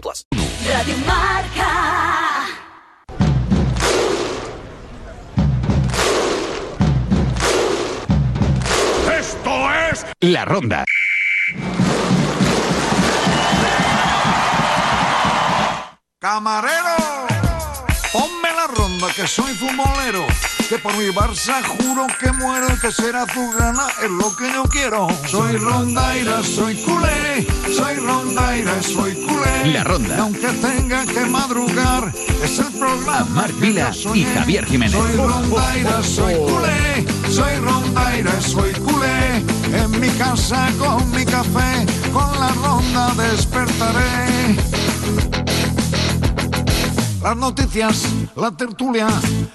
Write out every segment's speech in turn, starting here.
plus. Radio Marca. Esto es La Ronda. Camarero, ponme la ronda que soy futbolero. Que por mi Barça juro que muero y que será tu gana es lo que yo quiero. Soy rondaira, soy culé, soy rondaira, soy culé. La Ronda. Y aunque tenga que madrugar, es el programa. Marc Vila y Javier Jiménez. Soy rondaira, soy culé, soy rondaira, soy culé. En mi casa con mi café, con la ronda despertaré. Las noticias, la tertulia,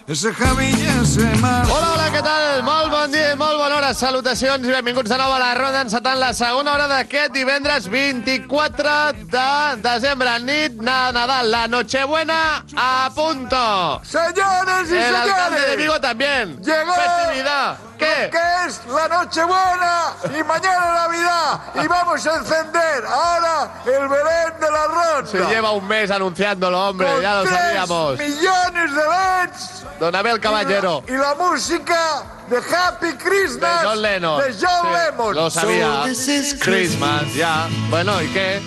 ese Javi i ese Marc. Hola, hola, què tal? Molt bon dia i molt bona hora. Salutacions i benvinguts de nou a la ronda encetant la segona hora d'aquest divendres 24 de desembre, nit de Nadal, la Nochebuena a punto. Señores y El alcalde de señores, Vigo también. Llegó. Festividad. ¿Qué? que es la Nochebuena y mañana Navidad y vamos a encender ahora el Belén de la Ronda. Se lleva un mes anunciándolo, hombre, Con ya lo sabíamos. millones de LEDs Don Abel Caballero. y la música de Happy Christmas De John Lennon. de John Sí, Lennon. Lo sabía. So this is Christmas, ya. Bueno, ¿y qué?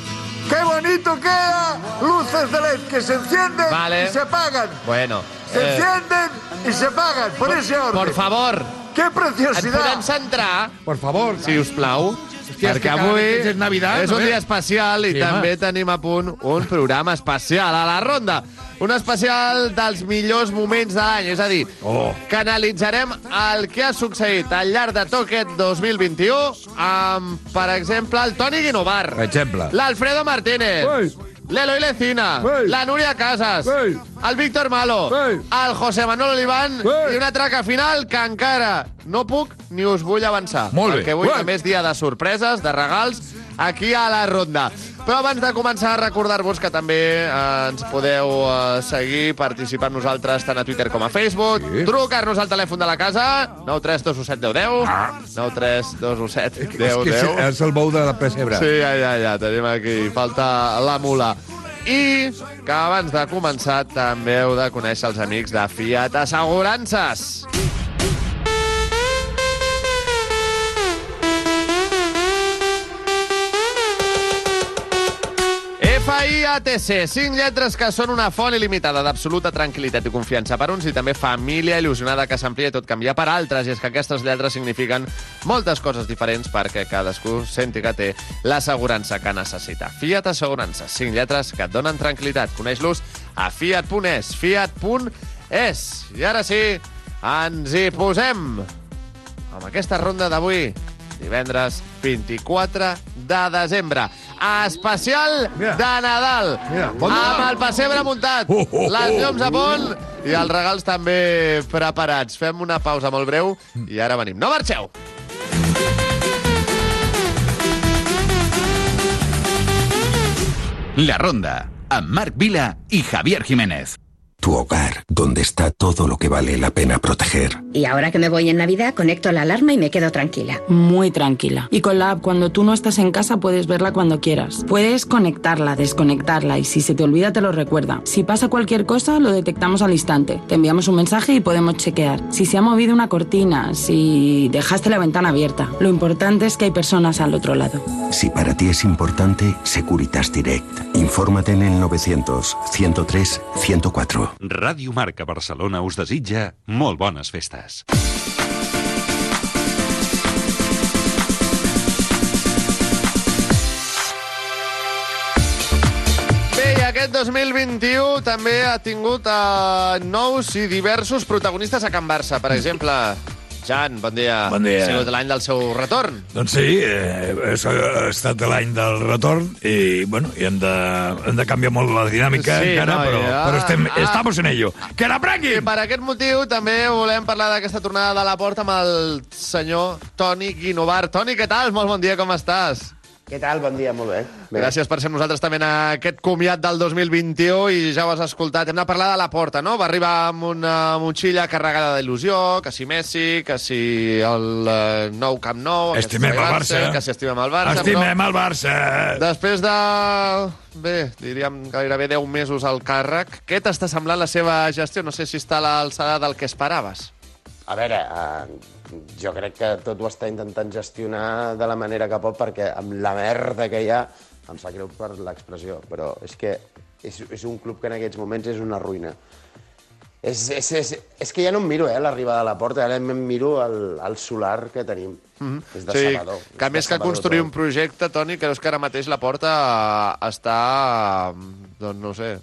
¡Qué bonito queda! Luces de LED que se encienden Vale. y se apagan. Bueno. Se eh, encienden y se apagan. Por ese orden. por favor, ¡Qué et preciosidad! podem centrar Por favor. si us plau, Hòstia, és perquè que cada avui és Navidad, és no un ve? dia especial i Sí, també home. tenim a punt un programa especial a la ronda. Un especial dels millors moments de l'any, és a dir, Oh. que analitzarem el que ha succeït al llarg de tot aquest 2021 amb, per exemple, el Toni Guinovar, Per exemple. l'Alfredo Martínez, Ei. l'Eloi Lecina, Ei. la Núria Casas, Ei. el Víctor Malo, Ei. el José Manuel Oliván Ei. i una traca final que encara no puc ni us vull avançar. Molt bé. Perquè avui Ei. també és dia de sorpreses, de regals, aquí a la ronda. Però abans de començar, recordar-vos que també eh, ens podeu eh, seguir, participar amb nosaltres tant a Twitter com a Facebook, Sí. trucar-nos al telèfon de la casa, 93217 1010, 93217 És que 1010. és el bou de la pessebre. Sí, ja, ja, ja, tenim aquí, falta la mula. I que abans de començar també heu de conèixer els amics de Fiat Assegurances. FIATC, 5 lletres que són una font il·limitada d'absoluta tranquil·litat i confiança per uns i també família il·lusionada que s'amplia tot canvia per altres. I és que aquestes lletres signifiquen moltes coses diferents perquè cadascú senti que té l'assegurança que necessita. Fiat Assegurances, 5 lletres que et donen tranquil·litat. Coneix-los a fiat.es, fiat.es. I ara sí, ens hi posem amb aquesta ronda d'avui, divendres 24 de desembre. Especial Mira. de Nadal. Mira, bon amb el pessebre muntat, Oh, oh, oh. les llums a punt i els regals també preparats. Fem una pausa molt breu i ara venim. No marxeu! La Ronda, amb Marc Vila i Javier Jiménez. Tu hogar, donde está todo lo que vale la pena proteger. Y ahora que me voy en Navidad, conecto la alarma y me quedo tranquila. Muy tranquila. Y con la app, cuando tú no estás en casa, puedes verla cuando quieras. Puedes conectarla, desconectarla y si se te olvida, te lo recuerda. Si pasa cualquier cosa, lo detectamos al instante. Te enviamos un mensaje y podemos chequear. Si se ha movido una cortina, si dejaste la ventana abierta. Lo importante es que hay personas al otro lado. Si para ti es importante, Securitas Direct. Infórmate en el 900 103 104. Ràdio Marca Barcelona us desitja molt bones festes. Aquest 2021 també ha tingut eh, nous i diversos protagonistes a Can Barça. Per exemple, Jan, bon dia. Bon dia. Ha sigut l'any del seu retorn. Doncs sí, eh, és- ha estat l'any del retorn i, bueno, i hem de, hem de canviar molt la dinàmica Sí, encara, no, però, ja. però estem, Ah. estamos en ello. Que la I per aquest motiu també volem parlar d'aquesta tornada de la porta amb el senyor Toni Guinovar. Toni, què tal? Molt bon dia, com estàs? Què tal? Bon dia, molt bé. bé. Gràcies per ser nosaltres també en aquest comiat del 2021 i ja ho has escoltat. Hem de parlar de la porta, no? Va arribar amb una motxilla carregada d'il·lusió, que si Messi, que si el eh, nou Camp Nou... Estimem el Barça, Barça. Que si estimem el Barça. Estimem el Barça! Després de, bé, diríem gairebé 10 mesos al càrrec, què t'està semblant la seva gestió? No sé si està a l'alçada del que esperaves. A veure, eh, jo crec que tot ho està intentant gestionar de la manera que pot, perquè amb la merda que hi ha, em sap greu per l'expressió, però és que és, és un club que en aquests moments és una ruïna. És, és, és, és que ja no em miro, eh, l'arribada a la porta, ara em miro el, el solar que tenim. Mm -hmm. És decebedor. Mhm. que és més que construir tot. un projecte, Toni, creus que ara mateix la porta eh, està, doncs no sé,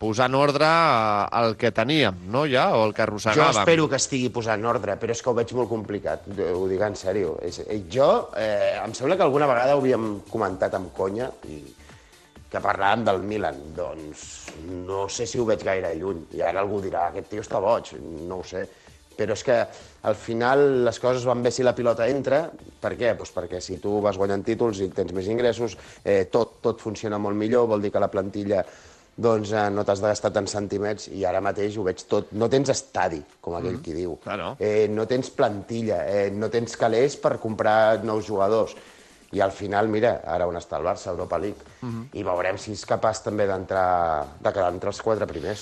mm, posant ordre eh, al que teníem, no, ja? O el que Jo arrossegàvem. espero que estigui posant ordre, però és que ho veig molt complicat, ho dic en sèrio. Eh, jo, eh, em sembla que alguna vegada ho havíem comentat amb conya, i que parlàvem del Milan. Doncs no sé si ho veig gaire lluny. I ara algú dirà, aquest tio està boig, no ho sé. Però és que al final les coses van bé si la pilota entra. Per què? Pues perquè si tu vas guanyant títols i tens més ingressos, eh, tot, tot funciona molt millor, vol dir que la plantilla doncs eh, no t'has de gastar tants centimets i ara mateix ho veig tot. No tens estadi, com aquell Mm. qui diu. Claro. Eh, no tens plantilla, eh, no tens calés per comprar nous jugadors. I al final, mira, ara on està el Barça, Europa League. Mhm. I veurem si és capaç també d'entrar de quedar entre els quatre primers.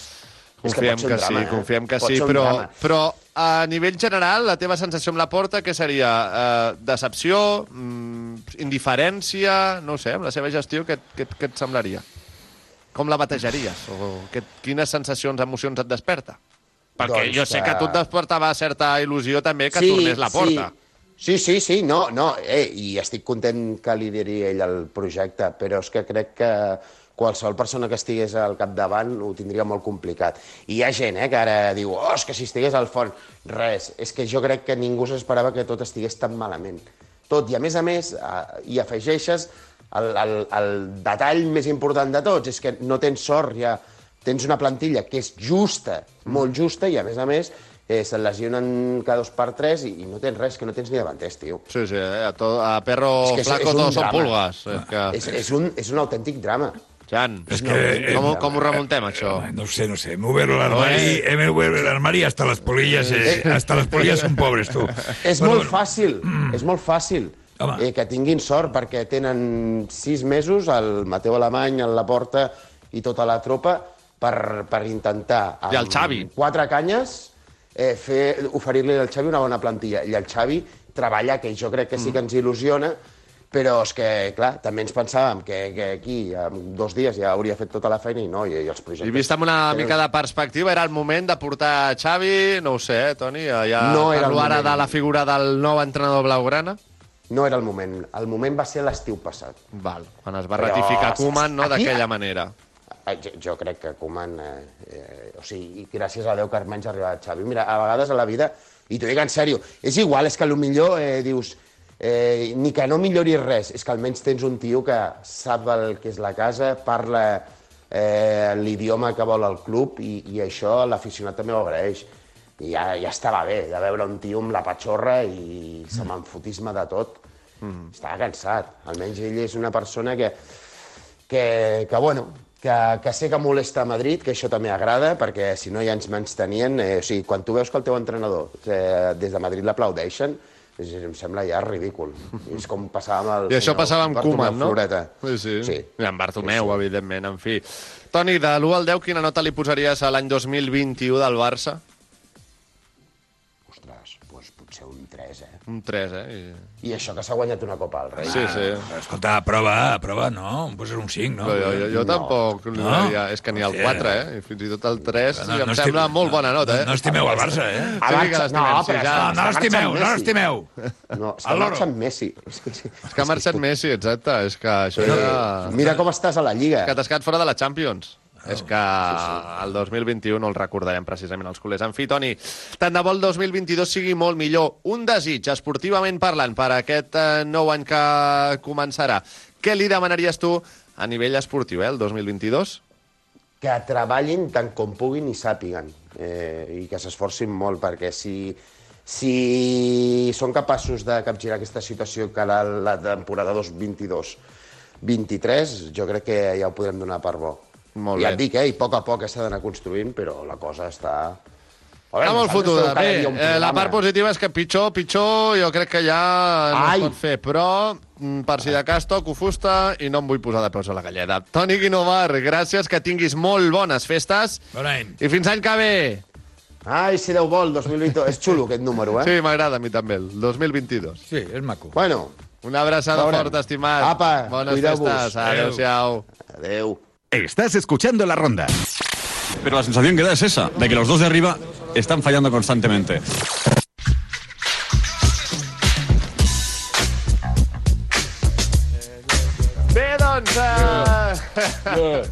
Confiem que, un drama, sí, eh? confiem que Pot sí, però, drama. però a nivell general, la teva sensació amb la porta, què seria? Eh, decepció? Mm, indiferència? No sé, amb la seva gestió, què, què, què et semblaria? Com la batejaries? O què, quines sensacions, emocions et desperta? Perquè Doncs jo sé que que- a tu et despertava certa il·lusió també que tornés la porta. Sí, sí, sí, no, no, eh, i estic content que lideri ell el projecte, però és que crec que qualsevol persona que estigués al capdavant ho tindria molt complicat. I hi ha gent eh, que ara diu, oh, és que si estigués al fons, res, és que jo crec que ningú s'esperava que tot estigués tan malament. Tot, i a més a més, eh, hi afegeixes el, el, el detall més important de tots, és que no tens sort, ja tens una plantilla que és justa, molt justa, i a més a més eh, se'n lesionen cada dos per tres i, i no tens res, que no tens ni davanters, tio. Sí, sí, eh? a, to, a perro És que flaco todos son drama. pulgas. És, que... És, és, un, és un autèntic drama. Jan, És no, que- com, com ho remuntem, això? No sé, no sé. Hem obert l'armari, hem obert l'armari hasta les polilles, eh, hasta les polilles són pobres, tu. És Bueno, molt fàcil, és molt fàcil eh, que tinguin sort perquè tenen sis mesos el Mateu Alemany, el Laporta i tota la tropa per, per intentar amb I el Xavi. quatre canyes eh, fer oferir-li al Xavi una bona plantilla. I el Xavi treballa, que jo crec que sí que ens il·lusiona, però és que, clar, també ens pensàvem que, que aquí, en dos dies, ja hauria fet tota la feina i no, i, i els projectes... I vist amb una mica de perspectiva, era el moment de portar Xavi, no ho sé, eh, Toni, ja No era el ara moment. de la figura del nou entrenador blaugrana. No era el moment. El moment va ser l'estiu passat. Val, quan es va Però, ratificar Koeman, no, d'aquella manera. Eh, Jo, jo crec que Koeman... Eh, eh, o sigui, gràcies a Déu que almenys ha arribat Xavi. Mira, a vegades a la vida, i t'ho dic en sèrio, és igual, és que millor eh, dius... Eh, ni que no millori res, és que almenys tens un tio que sap el que és la casa, parla eh, l'idioma que vol el club i, i això l'aficionat també ho agraeix. I ja, ja estava bé de veure un tio amb la patxorra i se m'enfotisme de tot. Mm. Estava cansat. Almenys ell és una persona que, que, que bueno, que, que sé que molesta a Madrid, que això també agrada, perquè si no ja ens mans tenien... Eh, o sigui, quan tu veus que el teu entrenador eh, des de Madrid l'aplaudeixen, em sembla ja ridícul. És com passava amb el I això senyor passava amb Koeman, no? Floreta. Sí, sí. Sí. I amb Bartomeu, evidentment, en fi. Toni, de l'1 al 10, quina nota li posaries a l'any 2021 del Barça? 3, eh? Un 3, eh? I... I això que s'ha guanyat una Copa al Rei. Sí, sí. Escolta, prova, prova, no? Em poses un 5, no? Jo, jo, jo tampoc li No? daria... És que ni el Sí. 4, eh? I fins i tot el 3 No, no, no em sembla estim- molt bona nota, eh? no estimeu el Barça, eh? Sí, que l'estimem, no, sí, però ja. No, no l'estimeu, no l'estimeu. No, és que El loro. marxa amb Messi. És que, És que ha marxat Messi, exacte. És que això ja... Mira com estàs a la Lliga. Que t'has quedat fora de la Champions. És que el 2021 el recordarem precisament els culers. En fi, Toni, tant de bo el 2022 sigui molt millor. Un desig, esportivament parlant, per aquest eh, nou any que començarà. Què li demanaries tu a nivell esportiu, eh, el 2022? que treballin tant com puguin i sàpiguen eh, i que s'esforcin molt perquè si, si són capaços de capgirar aquesta situació que la, la temporada 2022-23 jo crec que ja ho podrem donar per bo. Molt ja bé. et dic, eh, i a poc a poc s'ha d'anar construint, però la cosa està... A Està molt fotuda. Bé, eh, la part positiva és que pitjor, pitjor, jo crec que ja no Ai. es pot fer, però mm, per si de cas toco fusta i no em vull posar de peus a la galleda. Toni Guinovar, gràcies, que tinguis molt bones festes Bon any. i fins l'any que ve. Ai, si Déu vol, 2022. És xulo aquest número, eh? Sí, m'agrada a mi també, el 2022. Sí, és maco. Bueno, Una abraçada forta, estimat. Apa, Bones festes. Adéu-siau. adeu. Estás escuchando la ronda. Pero la sensación que da es esa, de que los dos de arriba están fallando constantemente. Bé, doncs... Uh...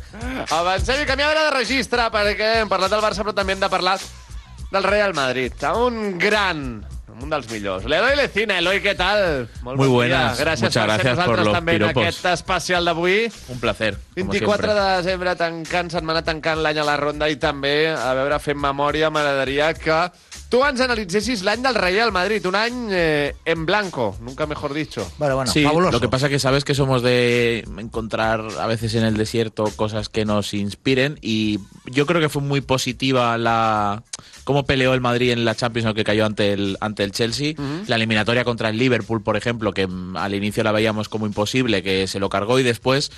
Avancem i canviem ara de registre, perquè hem parlat del Barça, però també hem de parlar del Real Madrid. Un gran, un dels millors. L'Eloi Lecina. Eloi, què tal? Molt Muy bon buenas. Dia. Gràcies Muchas per ser gracias por nosaltres los també en piropos. aquest especial d'avui. Un placer. como 24 siempre. de desembre tancant, setmana tancant l'any a la ronda i també, a veure, fent memòria, m'agradaria que tu ens analitzessis l'any del Real Madrid, un any eh, en blanco, nunca mejor dicho. sí, lo que pasa que sabes que somos de encontrar a veces en el desierto cosas que nos inspiren y yo creo que fue muy positiva la cómo peleó el Madrid en la Champions que cayó ante el ante el Chelsea, la eliminatoria contra el Liverpool, por ejemplo, que al inicio la veíamos como imposible, que se lo cargó y después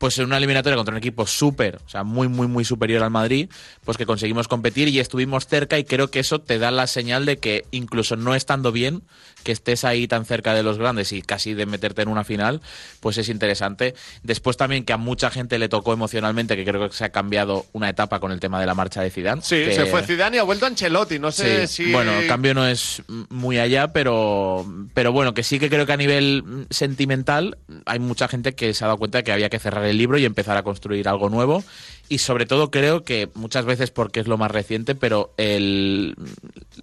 pues en una eliminatoria contra un equipo súper, o sea, muy, muy, muy superior al Madrid, pues que conseguimos competir y estuvimos cerca y creo que eso te da la señal de que incluso no estando bien, que estés ahí tan cerca de los grandes y casi de meterte en una final, pues es interesante. Después también que a mucha gente le tocó emocionalmente, que creo que se ha cambiado una etapa con el tema de la marcha de Zidane. Sí, que- se fue Zidane y ha vuelto Ancelotti. No sé Sí, si... Bueno, el cambio no es muy allá, pero, pero bueno, que sí que creo que a nivel sentimental hay mucha gente que se ha dado cuenta de que había que cerrar el libro y empezar a construir algo nuevo. Y sobre todo creo que muchas veces porque es lo más reciente, pero el,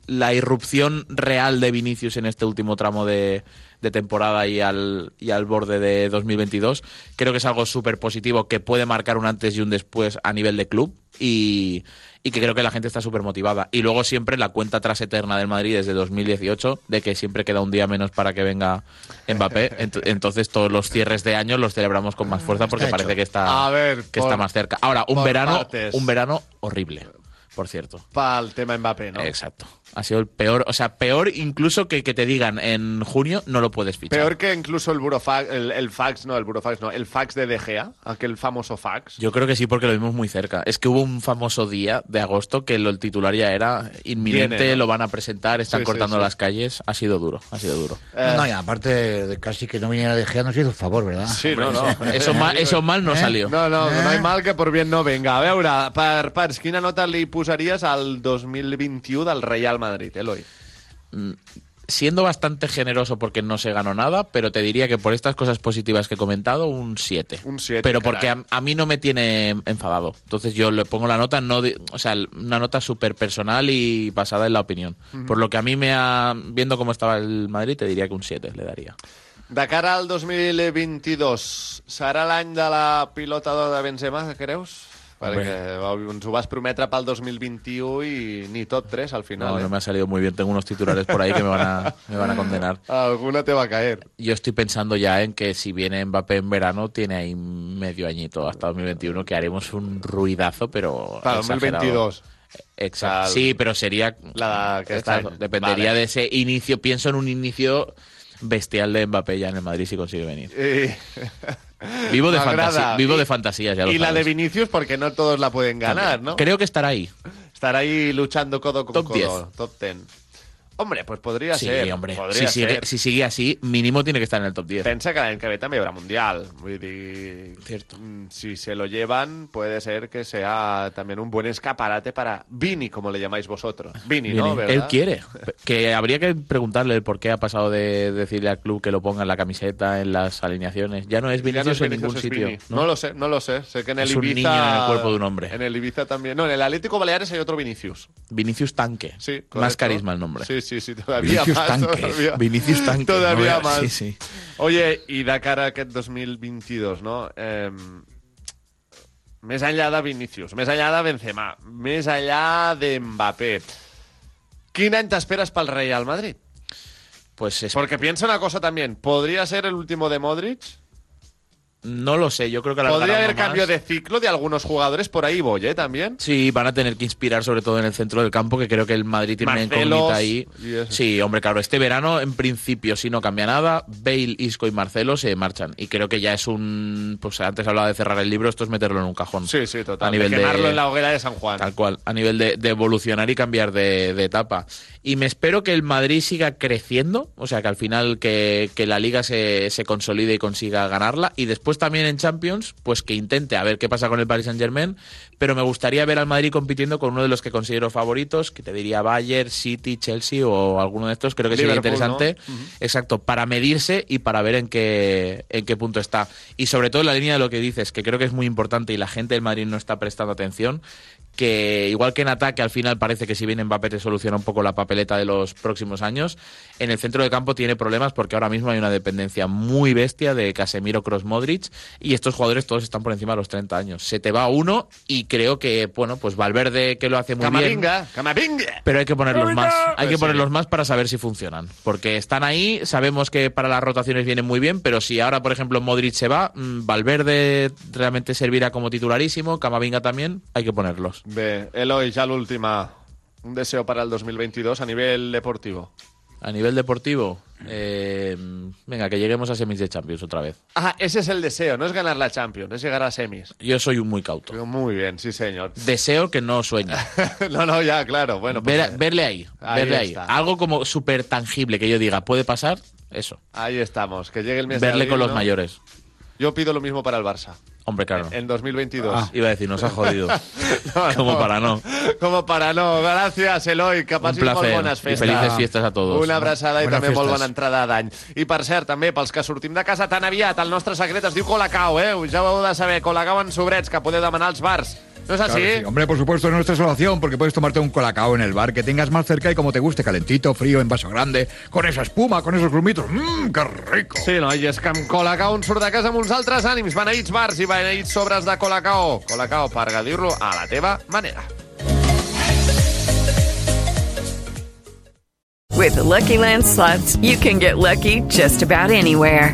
la irrupción real de Vinicius en este último tramo de, de temporada y al, y al borde de 2022 creo que es algo súper positivo que puede marcar un antes y un después a nivel de club y, y que creo que la gente está súper motivada. Y luego siempre la cuenta atrás eterna del Madrid desde 2018, de que siempre queda un día menos para que venga Mbappé. Ent- Entonces todos los cierres de año los celebramos con más fuerza porque parece que está, A ver, que por- está más cerca. Ahora, un verano, partes. un verano horrible, por cierto. Para el tema Mbappé, ¿no? Exacto. Ha sido el peor, o sea, peor incluso que que te digan en junio no lo puedes fichar. Peor que incluso el burofax, el, el fax, no, el burofax no, el fax de De Gea, aquel famoso fax. Yo creo que sí, porque lo vimos muy cerca. Es que hubo un famoso día de agosto que lo, el titular ya era inminente, Viene, ¿no? lo van a presentar, están Sí, cortando sí. las calles. Ha sido duro, ha sido duro. Eh, No, y aparte de casi que no viniera de Gea nos hizo el favor, ¿verdad? Sí, no, no. Eso mal- eso mal no salió. No, no, Eh? no hay mal que por bien no venga. A veure, per parts, quina nota li posaries al 2021 del Real Madrid, Eloi? Mm, Siendo bastante generoso porque no se ganó nada, pero te diría que por estas cosas positivas que he comentado, un 7. Un 7, Pero porque a, a mí no me tiene enfadado. Entonces yo le pongo la nota, no de- o sea, una nota súper personal y basada en la opinión. Por lo que a mí me ha, viendo cómo estaba el Madrid, te diría que un 7 le daría. De cara al 2022, serà l'any de la pilota d'or de Benzema, creus? Perquè ens ho vas prometre pel 2021 i ni tot tres al final. No, eh? no me ha salido muy bien. Tengo unos titulares por ahí que me van a, me van a condenar. Alguna te va a caer. Yo estoy pensando ya en que si viene Mbappé en verano, tiene ahí medio añito hasta 2021, que haremos un ruidazo, pero. Para exagerado. 2022. Exacto. Sí, pero sería. La que está Dependería Vale. de ese inicio. Pienso en un inicio bestial de Mbappé ya en el Madrid si consigue venir. Eh, Vivo de, fantasía, vivo de fantasías, ya lo Y la de. Vinicius porque no todos la pueden ganar, ¿no? Creo que estará ahí. Estará ahí luchando codo con Top codo. 10. Top 10. Hombre, pues podria Sí, ser. hombre. Podria Si sigue, ser. si sigue así, mínimo tiene que estar en el top 10. Pensa que també hi haurà Mundial. Cierto. mm, si se lo llevan, puede ser que sea también un buen escaparate para Vini, como le llamáis vosotros. Vini, ¿no? ¿Verdad? Él quiere. Que habría que preguntarle el por qué ha pasado de decirle al club que lo ponga en la camiseta, en las alineaciones. Ya no es no Vinicius en ningún sitio. ¿no? lo sé, no lo sé. Sé que en el Es un Ibiza... niño en el cuerpo de un hombre. En el Ibiza también. No, en el Atlético Baleares hay otro Vinicius. Vinicius Tanque. Sí, Más carisma el nombre. Sí, sí, sí, todavía Vinicius más. Tanque. Todavía, Vinicius Tanque. Todavía No, más. Sí, sí. Oye, i de cara a aquest 2022, no? Eh, més enllà de Vinicius, més enllà de Benzema, més enllà de Mbappé, quin any t'esperes pel Real Madrid? Pues es- Porque piensa una cosa también, ¿podría ser el último de Modric? No lo sé, yo creo que ¿Podría alargarán haber más. cambio de ciclo de algunos jugadores? Por ahí voy, ¿eh? También. Sí, van a tener que inspirar sobre todo en el centro del campo, que creo que el Madrid tiene una Marcelos incógnita ahí. Sí, hombre, claro, este verano, en principio, si no cambia nada, Bale, Isco y Marcelo se marchan. Y creo que ya es un... Pues antes hablaba de cerrar el libro, esto es meterlo en un cajón. Sí, sí, total. A nivel de de- quemarlo en la hoguera de San Juan. Tal cual, a nivel de, de evolucionar y cambiar de, de etapa. Y me espero que el Madrid siga creciendo, o sea, que al final que, que la liga se, se consolide y consiga ganarla. Y después también en Champions, pues que intente a ver qué pasa con el Paris Saint Germain. Pero me gustaría ver al Madrid compitiendo con uno de los que considero favoritos, que te diría Bayern, City, Chelsea o alguno de estos. Creo que sería interesante. Exacto, para medirse y para ver en qué, en qué punto está. Y sobre todo en la línea de lo que dices, que creo que es muy importante y la gente del Madrid no está prestando atención, que igual que en ataque al final parece que si viene Mbappé te soluciona un poco la papeleta de los próximos años, en el centro de campo tiene problemas porque ahora mismo hay una dependencia muy bestia de Casemiro, Cross, Modric y estos jugadores todos están por encima de los 30 años. Se te va uno y creo que, bueno, pues Valverde que lo hace muy bien. Camavinga, Camavinga. Pero hay que ponerlos más. Hay que Pues ponerlos más para saber si funcionan. Porque están ahí, sabemos que para las rotaciones vienen muy bien, pero si ahora, por ejemplo, Modric se va, mm, Valverde realmente servirá como titularísimo, Camavinga también, hay que ponerlos. Bé, Eloi, ja l'última. Un deseo para el 2022 a nivel deportivo. A nivel deportivo, eh, venga, que lleguemos a semis de Champions otra vez. Ah, ese es el deseo, no es ganar la Champions, es llegar a semis. Yo soy un muy cauto. Muy bien, sí, señor. Deseo que no sueñe. no, no, ya, claro. Bueno, pues, Ver- verle ahí, Ahí verle ahí. Algo como súper tangible que yo diga, puede pasar, eso. ahí estamos. Que llegue el mes de Verle abril, con los ¿no? mayores. Yo pido lo mismo para el Barça. Hombre, claro. En 2022. Ah, iba a decir, nos ha jodido. No, Como no. para no. Como para no. Gràcies, Eloi. Que passis molt placer. bones I festes. felices fiestes a todos. Una abraçada i Buenas també molt fiestas. bona entrada d'any. I per cert, també, pels que sortim de casa tan aviat, el nostre secret es diu Colacao, eh? Ja ho heu de saber. Colacao en sobrets, que podeu demanar als bars. ¿No es así? Claro que sí. Hombre, por supuesto, es nuestra solución, porque puedes tomarte un colacao en el bar que tengas más cerca y como te guste, calentito, frío, en vaso grande, con esa espuma, con esos grumitos. ¡Mmm, qué rico! Sí, no, i és que amb Colacao un surt de casa amb uns altres ànims. Beneïts bars i beneïts sobres de Colacao. Colacao, per gadir-lo a la teva manera. With the Lucky Land slots, you can get lucky just about anywhere.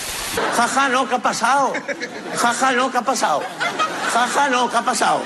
Jaja, no, ¿qué ha pasado? Jaja, no, ¿qué ha pasado? Jaja, no, ¿qué ha pasado?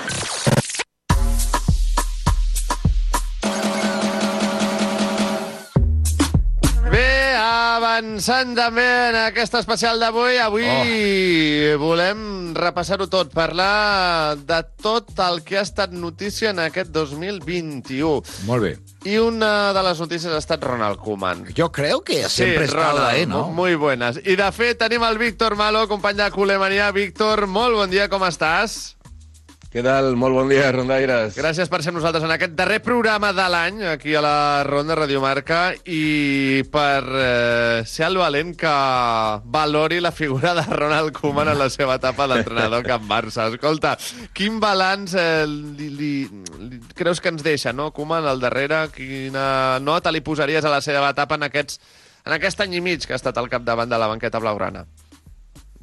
Avançant també en aquest especial d'avui, avui oh. volem repassar-ho tot, parlar de tot el que ha estat notícia en aquest 2021. Molt bé. Y una de las noticias ha estat Ronald Koeman. Yo creo que siempre ha estado Ronald, ahí, ¿no? Muy buenas. I de fet tenim el Víctor Malo, company de Culemania. Víctor, molt bon dia, com estàs? Què tal? Molt bon dia, rondaires. Gràcies per ser amb nosaltres en aquest darrer programa de l'any, aquí a la Ronda Radio Marca, i per eh, ser el valent que valori la figura de Ronald Koeman en la seva etapa d'entrenador Camp Barça. Escolta, quin balanç eh, li, li, li, creus que ens deixa, no, Koeman, al darrere? Quina nota li posaries a la seva etapa en, aquests, en aquest any i mig que ha estat al capdavant de la banqueta blaugrana?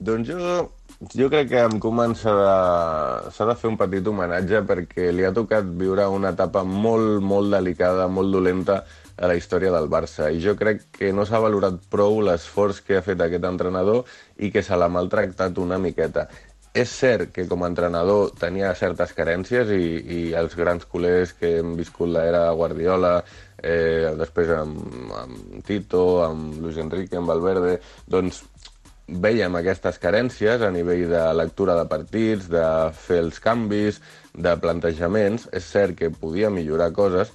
Doncs jo, jo crec que amb Koeman s'ha de, de fer un petit homenatge perquè li ha tocat viure una etapa molt, molt delicada, molt dolenta a la història del Barça. I jo crec que no s'ha valorat prou l'esforç que ha fet aquest entrenador i que se l'ha maltractat una miqueta. És cert que com a entrenador tenia certes carències i, i els grans culers que hem viscut l'era Guardiola, eh, després amb, amb Tito, amb Luis Enrique, amb Valverde, doncs veiem aquestes carències a nivell de lectura de partits, de fer els canvis, de plantejaments. És cert que podia millorar coses,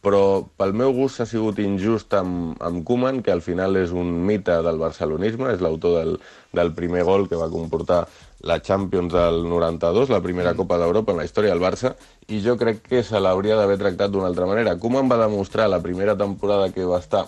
però pel meu gust ha sigut injust amb, amb Koeman, que al final és un mite del barcelonisme, és l'autor del, del primer gol que va comportar la Champions del 92, la primera Copa d'Europa en la història del Barça, i jo crec que se l'hauria d'haver tractat d'una altra manera. Koeman va demostrar la primera temporada que va estar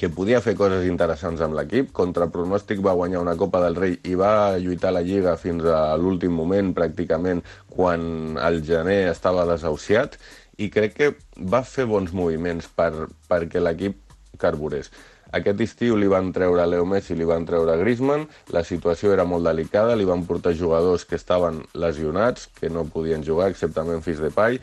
que podia fer coses interessants amb l'equip. Contra pronòstic va guanyar una Copa del Rei i va lluitar la Lliga fins a l'últim moment, pràcticament, quan el gener estava desahuciat, i crec que va fer bons moviments per, perquè l'equip carburés. Aquest estiu li van treure Leo Messi, li van treure Griezmann, la situació era molt delicada, li van portar jugadors que estaven lesionats, que no podien jugar, excepte Memphis Depay,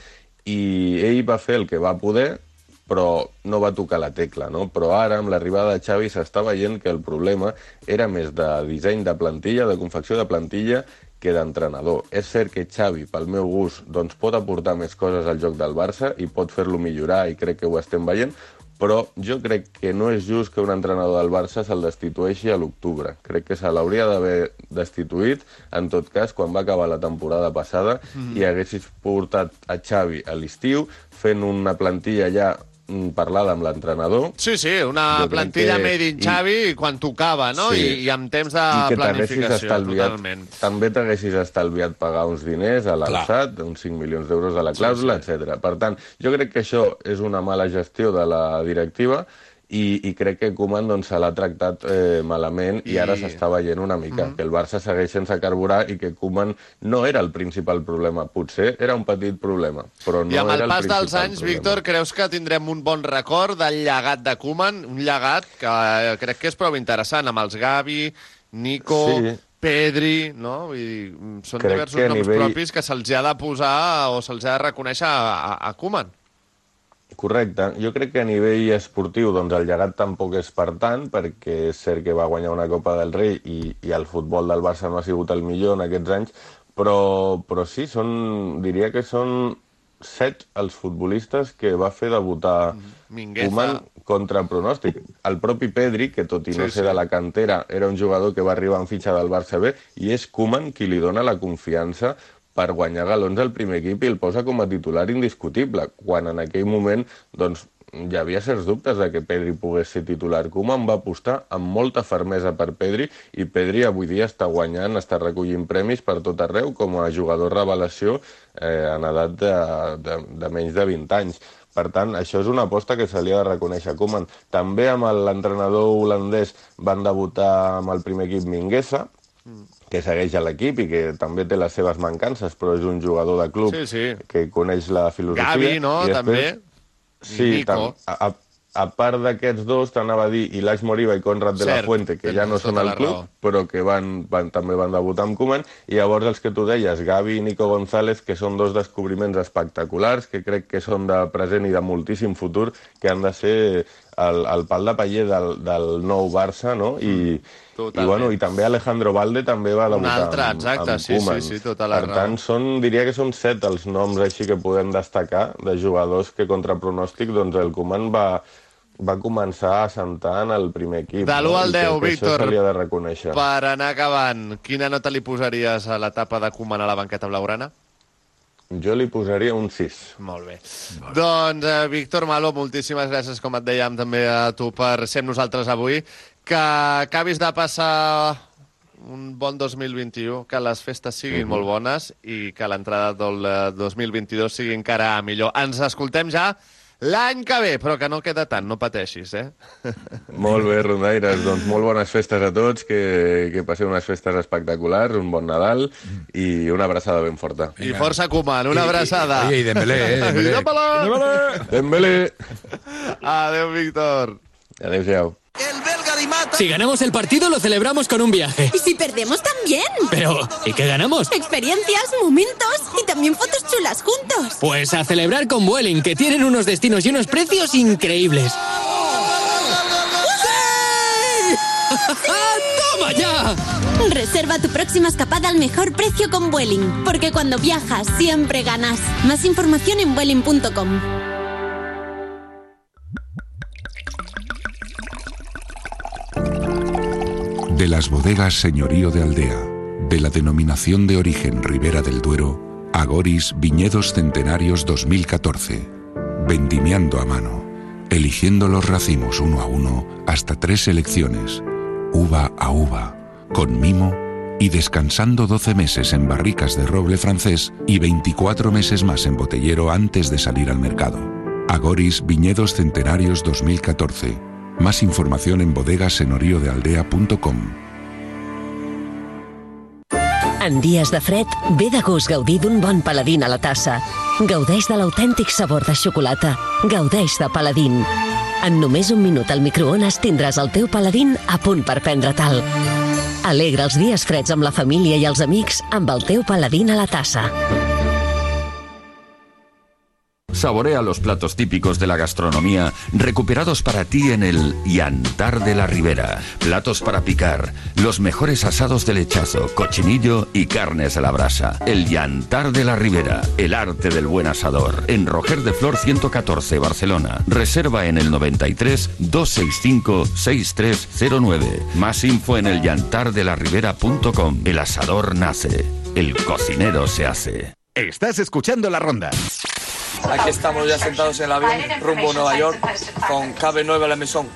i ell va fer el que va poder, però no va tocar la tecla, no? Però ara, amb l'arribada de Xavi, s'està veient que el problema era més de disseny de plantilla, de confecció de plantilla, que d'entrenador. És cert que Xavi, pel meu gust, doncs pot aportar més coses al joc del Barça i pot fer-lo millorar, i crec que ho estem veient, però jo crec que no és just que un entrenador del Barça se'l destitueixi a l'octubre. Crec que se l'hauria d'haver destituït, en tot cas, quan va acabar la temporada passada Mhm. i haguessis portat a Xavi a l'estiu fent una plantilla ja mm, parlada amb l'entrenador. Sí, sí, una Jo plantilla que- made in i- Xavi quan tocava, no? Sí. I, I amb temps de I planificació, estalviat, totalment. també t'haguessis estalviat pagar uns diners a l'alçat, uns 5 milions d'euros a la clàusula, sí, sí. etc. Per tant, jo crec que això és una mala gestió de la directiva i, i crec que Koeman doncs, se l'ha tractat eh, malament i, I- ara s'està veient una mica Mhm. que el Barça segueix sense carburar i que Koeman no era el principal problema. Potser era un petit problema, però no I amb era el pas el dels principal anys, problema. Víctor, creus que tindrem un bon record del llegat de Koeman? Un llegat que eh, crec que és prou interessant, amb els Gavi, Nico, Sí. Pedri, no? Vull dir, mm, són Crec diversos noms nivell- propis que se'ls ha de posar o se'ls ha de reconèixer a, a, a Koeman. Correcte. Jo crec que a nivell esportiu doncs, el llegat tampoc és per tant, perquè és cert que va guanyar una Copa del Rei i, i el futbol del Barça no ha sigut el millor en aquests anys, però, però sí, són, diria que són set els futbolistes que va fer debutar Mingueza. Koeman contra pronòstic. El propi Pedri, que tot i no Sí, ser sí. de la cantera, era un jugador que va arribar en fitxa del Barça B, i és Koeman qui li dona la confiança per guanyar galons al primer equip i el posa com a titular indiscutible, quan en aquell moment doncs, hi havia certs dubtes de que Pedri pogués ser titular. Koeman va apostar amb molta fermesa per Pedri i Pedri avui dia està guanyant, està recollint premis per tot arreu com a jugador revelació eh, en edat de, de, de menys de 20 anys. Per tant, això és una aposta que se li ha de reconèixer a Koeman. També amb l'entrenador holandès van debutar amb el primer equip Mingueza, que segueix a l'equip i que també té les seves mancances, però és un jugador de club Sí, sí. que coneix la filosofia. Gavi, no?, I també. Sí, Nico. tam, a, a, part d'aquests dos, t'anava a dir Ilaix Moriba i Conrad de la Cert, Fuente, que ja no són tota al club, raó. però que van, van, també van debutar amb Koeman, i llavors els que tu deies, Gavi i Nico González, que són dos descobriments espectaculars, que crec que són de present i de moltíssim futur, que han de ser el, el pal de paller del, del nou Barça, no? I, i, bueno, I també Alejandro Valde també va Un debutar altre, amb, exacte, amb sí, Koeman. sí, sí, tota la per raó. tant, són, diria que són set els noms així que podem destacar de jugadors que contra pronòstic doncs, el Koeman va, va començar a assentar en el primer equip. De l'1 al I crec 10, que Víctor. De reconèixer. Per anar acabant, quina nota li posaries a l'etapa de Koeman a la banqueta blaugrana? Jo li posaria un 6. Molt bé. Doncs, eh, Víctor Malo, moltíssimes gràcies, com et dèiem, també a tu per ser amb nosaltres avui. Que acabis de passar un bon 2021, que les festes siguin Mhm. molt bones i que l'entrada del eh, 2022 sigui encara millor. Ens escoltem ja l'any que ve, però que no queda tant, no pateixis, eh? Molt bé, rondaires. Doncs molt bones festes a tots, que, que passeu unes festes espectaculars, un bon Nadal i una abraçada ben forta. I força Koeman, una I- i- abraçada. oye, y Dembélé, eh, Dembélé. Dembélé! Dembélé! Adéu, Víctor. Adéu-siau. Si ganamos el partido, lo celebramos con un viaje. Y si perdemos también. Pero, ¿y qué ganamos? Experiencias, momentos y también fotos chulas juntos. Pues a celebrar con Vueling, que tienen unos destinos y unos precios increíbles. ¡Toma ya! Reserva tu próxima escapada al mejor precio con Vueling, porque cuando viajas siempre ganas. Más información en vueling.com. De las bodegas Señorío de Aldea, de la denominación de origen Ribera del Duero, Agoris Viñedos Centenarios 2014. Vendimiando a mano, eligiendo los racimos uno a uno hasta tres selecciones, uva a uva, con mimo y descansando 12 meses en barricas de roble francés y 24 meses más en botellero antes de salir al mercado. Agoris Viñedos Centenarios 2014. Más información en bodegasenorioddealdea.com. En dies de fred, ve de gust gaudir d'un bon paladín a la tassa. Gaudeix de l'autèntic sabor de xocolata. Gaudeix de paladín. En només un minut al microones tindràs el teu paladín a punt per prendre tal. Alegra els dies freds amb la família i els amics amb el teu paladín a la tassa. Saborea los platos típicos de la gastronomía recuperados para ti en el Yantar de la Ribera. Platos para picar, los mejores asados de lechazo, cochinillo y carnes a la brasa. El Yantar de la Ribera, el arte del buen asador. En Roger de Flor 114, Barcelona. Reserva en el 93 265 6309. Más info en el yantardelaribera.com. El asador nace, el cocinero se hace. Estás escuchando la ronda. Aquí estamos ya sentados en el avión rumbo a Nueva York con KB9 a la mesón.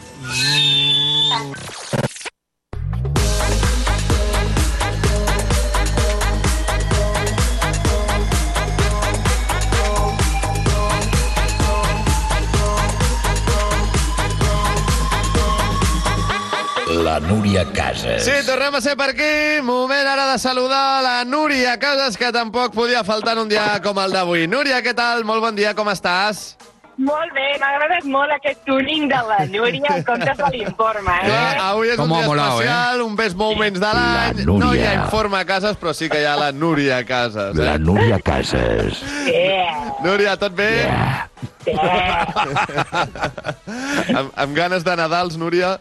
La Núria Casas. Sí, tornem a ser per aquí. Moment ara de saludar la Núria Casas, que tampoc podia faltar en un dia com el d'avui. Núria, què tal? Molt bon dia, com estàs? Molt bé, m'ha agradat molt aquest tuning de la Núria en comptes de l'informe, eh? Clar, avui és Com un ha dia molat, especial, un best moments de l'any. Núria. No hi ha informe a cases, però sí que hi ha la Núria a cases. Eh? La Núria Casas. Yeah. Núria, tot bé? Yeah. amb, amb ganes de Nadals, Núria?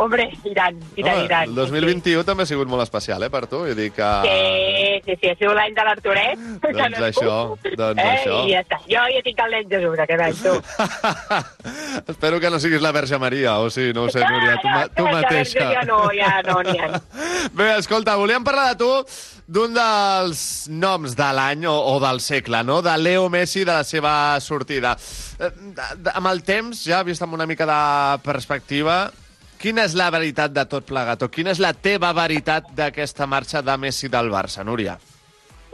Hombre, i tant, i tant, i tant. el 2021 també ha sigut molt especial, eh, per tu? Vull dir que... Sí, sí, sí, ha sigut l'any de l'Arturet. Doncs això, doncs eh, això. I ja està. Jo ja tinc el nen Jesús aquest any, tu. Espero que no siguis la Verge Maria, o sí, no ho sé, Núria, tu, ma tu mateixa. Ja no, ja no n'hi ha. Bé, escolta, volíem parlar de tu d'un dels noms de l'any o, o del segle, no? De Leo Messi, de la seva sortida. Eh, de- de- Amb el temps, ja vist amb una mica de perspectiva, quina és la veritat de tot plegat? O quina és la teva veritat d'aquesta marxa de Messi del Barça, Núria?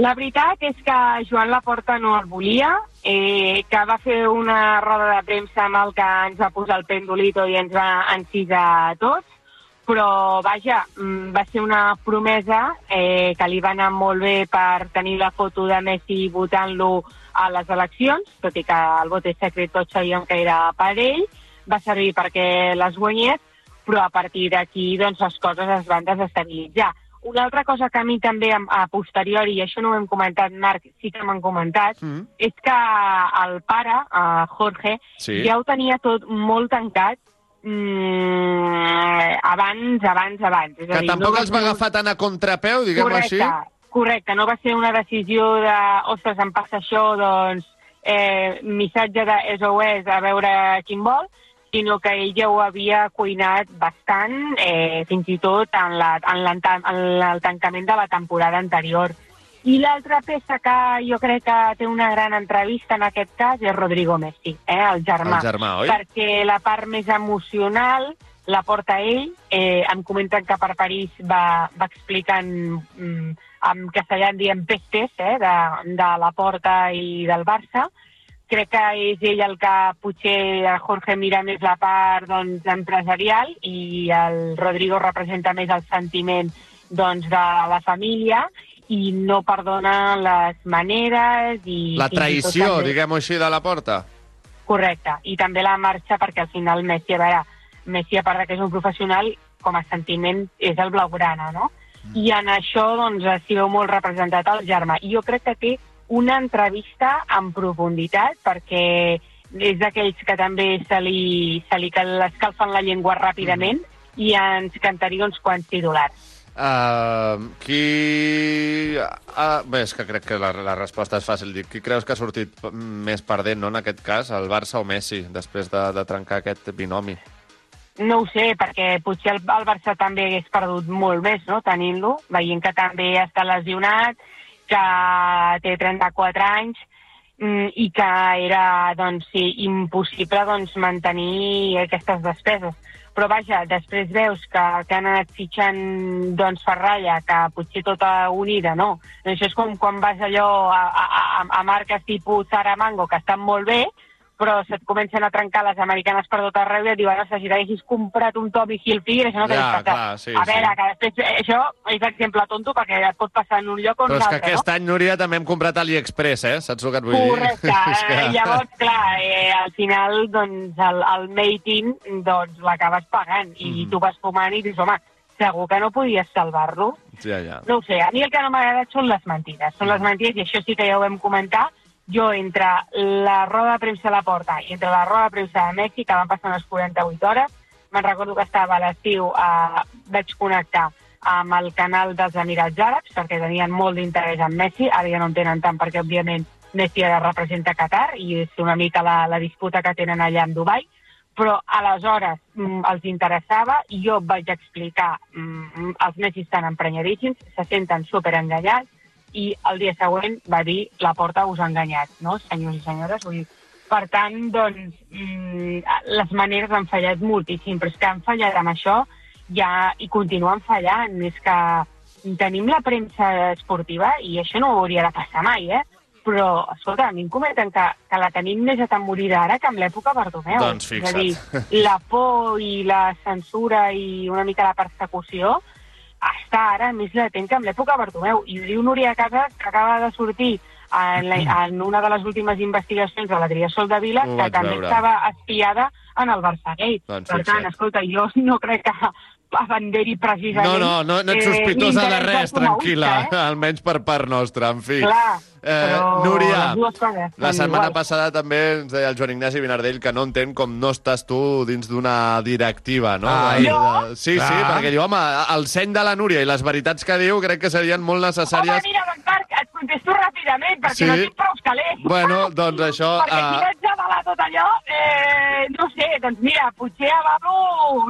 La veritat és que Joan Laporta no el volia, eh, que va fer una roda de premsa amb el que ens va posar el pendolito i ens va encisar a tots, però, vaja, mm, va ser una promesa eh, que li va anar molt bé per tenir la foto de Messi votant-lo a les eleccions, tot i que el vot és secret, tots sabíem que era per ell, va servir perquè les guanyés, però a partir d'aquí doncs, les coses es van desestabilitzar. Una altra cosa que a mi també a, a posteriori, i això no ho hem comentat, Marc, sí que m'han comentat, mm. és que el pare, uh, Jorge, Sí. ja ho tenia tot molt tancat mm, abans, abans, abans. És a Que dir, tampoc va els va agafar tan a contrapeu, diguem-ho així? Correcte, no va ser una decisió de, ostres, em passa això, doncs, eh, missatge de SOS a veure quin vol, sinó que ell ja ho havia cuinat bastant, eh, fins i tot en, la, en, la, en el tancament de la temporada anterior. I l'altra peça que jo crec que té una gran entrevista en aquest cas és Rodrigo Messi, eh, el germà. El germà, oi? Perquè la part més emocional la porta ell. Eh, em comenten que per París va, va explicant mm, en castellà en diem pestes eh, de, de la porta i del Barça. Crec que és ell el que potser el Jorge mira més la part doncs, empresarial i el Rodrigo representa més el sentiment doncs, de la família i no perdona les maneres i... La i traïció, també- diguem-ho així, de la porta. Correcte. I també la marxa, perquè al final Messi, a veure, Messi, a part que és un professional, com a sentiment és el blaugrana, no? I en això, doncs, s'hi veu molt representat el germà. I jo crec que té una entrevista en profunditat, perquè és d'aquells que també se li, se li cal- escalfen la llengua ràpidament i ens cantaria uns quants titulars. Uh, qui... Uh, bé, és que crec que la, la resposta és fàcil. Qui creus que ha sortit més perdent, no, en aquest cas, el Barça o Messi, després de, de trencar aquest binomi? No ho sé, perquè potser el, el Barça també hagués perdut molt més, no?, tenint-lo, veient que també està lesionat, que té 34 anys, mm, i que era, doncs, sí, impossible, doncs, mantenir aquestes despeses. Però, vaja, després veus que, que han anat fitxant, doncs, Ferralla, que potser tota unida, no? Doncs això és com quan vas allò a, a, a, marques tipus Zaramango, que estan molt bé, però se't comencen a trencar les americanes per tot arreu i et diuen, ostres, si t'haguessis comprat un Tommy Hilfiger, això no Ja, t'hagués passat. clar, sí, a sí. veure, que després eh, això és exemple tonto perquè et pot passar en un lloc o en Però un és que altre, aquest no? any, Núria, també hem comprat AliExpress, eh? Saps el que et vull dir? Correcte. Que- llavors, clar, eh, al final, doncs, el, el made in, doncs, l'acabes pagant. I Mhm. tu vas fumant i dius, home, segur que no podies salvar-lo. Ja, ja. No ho sé, a mi el que no m'ha agradat són les mentides. Són les mentides, i això sí que ja ho vam comentar, jo entre la roda de premsa a la porta i entre la roda de premsa de Mèxic, que van passar unes 48 hores, me'n recordo que estava a l'estiu, eh, vaig connectar amb el canal dels Emirats Àrabs, perquè tenien molt d'interès en Messi, ara ja no en tenen tant perquè, òbviament, Messi ara representa Qatar i és una mica la, la disputa que tenen allà amb Dubai, però aleshores mm, els interessava i jo vaig explicar mm, els Messi estan emprenyadíssims, se senten superenganyats i el dia següent va dir la porta us ha enganyat, no, senyors i senyores? Vull dir, per tant, doncs, mm, les maneres han fallat moltíssim, però és que han fallat amb això ja i continuen fallant. És que tenim la premsa esportiva i això no hauria de passar mai, eh? Però, escolta, a mi em comenten que, que la tenim més atemorida ara que en l'època Bartomeu. Doncs És a dir, fixa't. la por i la censura i una mica la persecució està ara més latent que en l'època Bartomeu. I ho diu Núria Casas, que acaba de sortir en, la, en una de les últimes investigacions de l'Adrià Sol de Vila, Ho que també veure. estava espiada en el Barça Gate. Doncs per tant, fixa't. escolta, jo no crec que abanderi precisament... No, no, no, no ets eh, sospitosa de l'interès res, tranquil·la, comunista, almenys per part nostra, en fi. Clar, Eh, Núria, la setmana iguals. passada també ens deia el Joan Ignasi Vinardell que no entén com no estàs tu dins d'una directiva, no? Ai. De- Jo? de- Sí, sí, Clar. perquè diu, home, el seny de la Núria i les veritats que diu crec que serien molt Home, necessàries. mira, Marc, et contesto ràpidament, perquè Sí. no tinc prou calés. Bueno, doncs això... Perquè si eh, haig d'avalar tot allò, eh, no sé, doncs mira, potser avalo,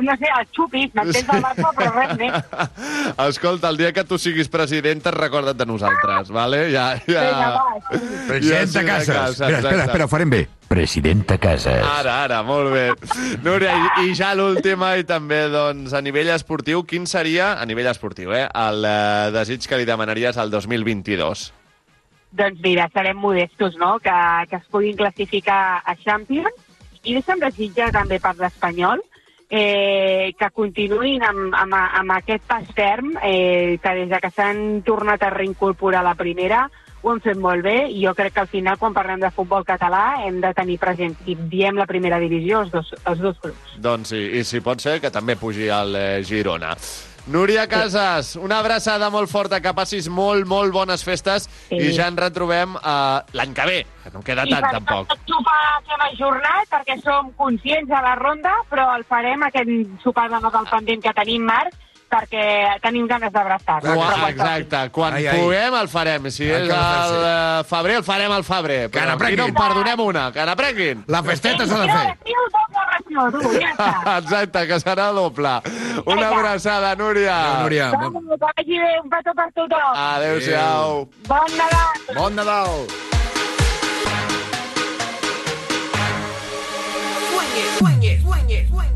no sé, els xupis, m'entens el Barça, però res més. Escolta, el dia que tu siguis presidenta, recorda't de nosaltres, vale? Ja, ja... Vinga, va, sí. Presidenta Ja sí, de Casas. casa, Espera, espera, espera, ho farem bé. Presidenta Casas. Ara, ara, molt bé. Núria, i, i ja l'última, i també, doncs, a nivell esportiu, quin seria, a nivell esportiu, eh, el eh, desig que li demanaries al 2022? Doncs mira, serem modestos, no?, que, que es puguin classificar a Champions i deixa'm desitjar també per l'Espanyol eh, que continuïn amb, amb, amb aquest pas ferm, eh, que des de que s'han tornat a reincorporar a la primera ho han fet molt bé i jo crec que al final quan parlem de futbol català hem de tenir present, si diem la primera divisió, els dos, els dos clubs. Doncs sí, i si pot ser, que també pugi al eh, Girona. Núria Casas, una abraçada molt forta, que passis molt, molt bones festes Sí. i ja ens retrobem uh, l'any que ve, que no queda I tant, tampoc. aquest sopar que hem ajornat, perquè som conscients de la ronda, però el farem aquest sopar de Nadal pendent que tenim, Marc, perquè tenim ganes d'abraçar. Quan, exacte, quan Ai, ai. puguem el farem. Si Ai, és al fer-se. eh, febrer, el farem al febrer. Que Però n'aprenguin. no en perdonem una, que n'aprenguin. La festeta s'ha de fer. Ració, doble ració, tu, ja està. Exacte, que serà doble. Una abraçada, Núria. Adéu, Núria. Bon, que vagi bé, un petó per tothom. Adéu-siau. Bon Nadal. bon Nadal. Swing it, swing it, swing it, swing it.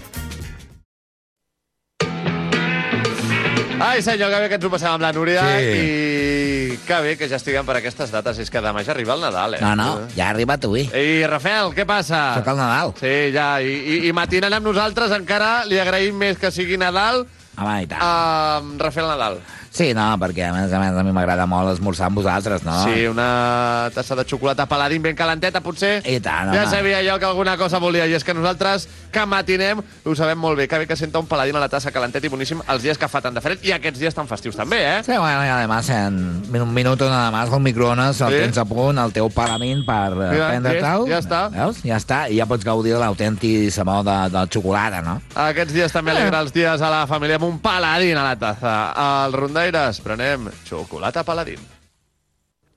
Ai, senyor, que bé que ens ho passem amb la Núria Sí. i que bé que ja estiguem per aquestes dates. És que demà ja arriba el Nadal, eh? No, no, ja ha arribat avui. I, Rafael, què passa? Sóc el Nadal. Sí, ja, i, i, i matinant amb nosaltres encara li agraïm més que sigui Nadal Home, i tant. a Rafael Nadal. Sí, no, perquè a més a més a mi m'agrada molt esmorzar amb vosaltres, no? Sí, una tassa de xocolata paladín ben calenteta, potser. I tant, Ja home. sabia jo que alguna cosa volia, i és que nosaltres, que matinem, ho sabem molt bé, que bé que senta un paladín a la tassa calentet i boníssim els dies que fa tant de fred, i aquests dies tan festius també, eh? Sí, bueno, y además en un minuto nada más con microones el Sí. tens a punt, el teu palamín per eh, Mira, prendre-te'l. ja està. Veus? Ja està, i ja pots gaudir de l'autèntic sabor de, de xocolata, no? Aquests dies també alegra els dies a la família amb un paladín a la taza. Als rondaires prenem xocolata paladín.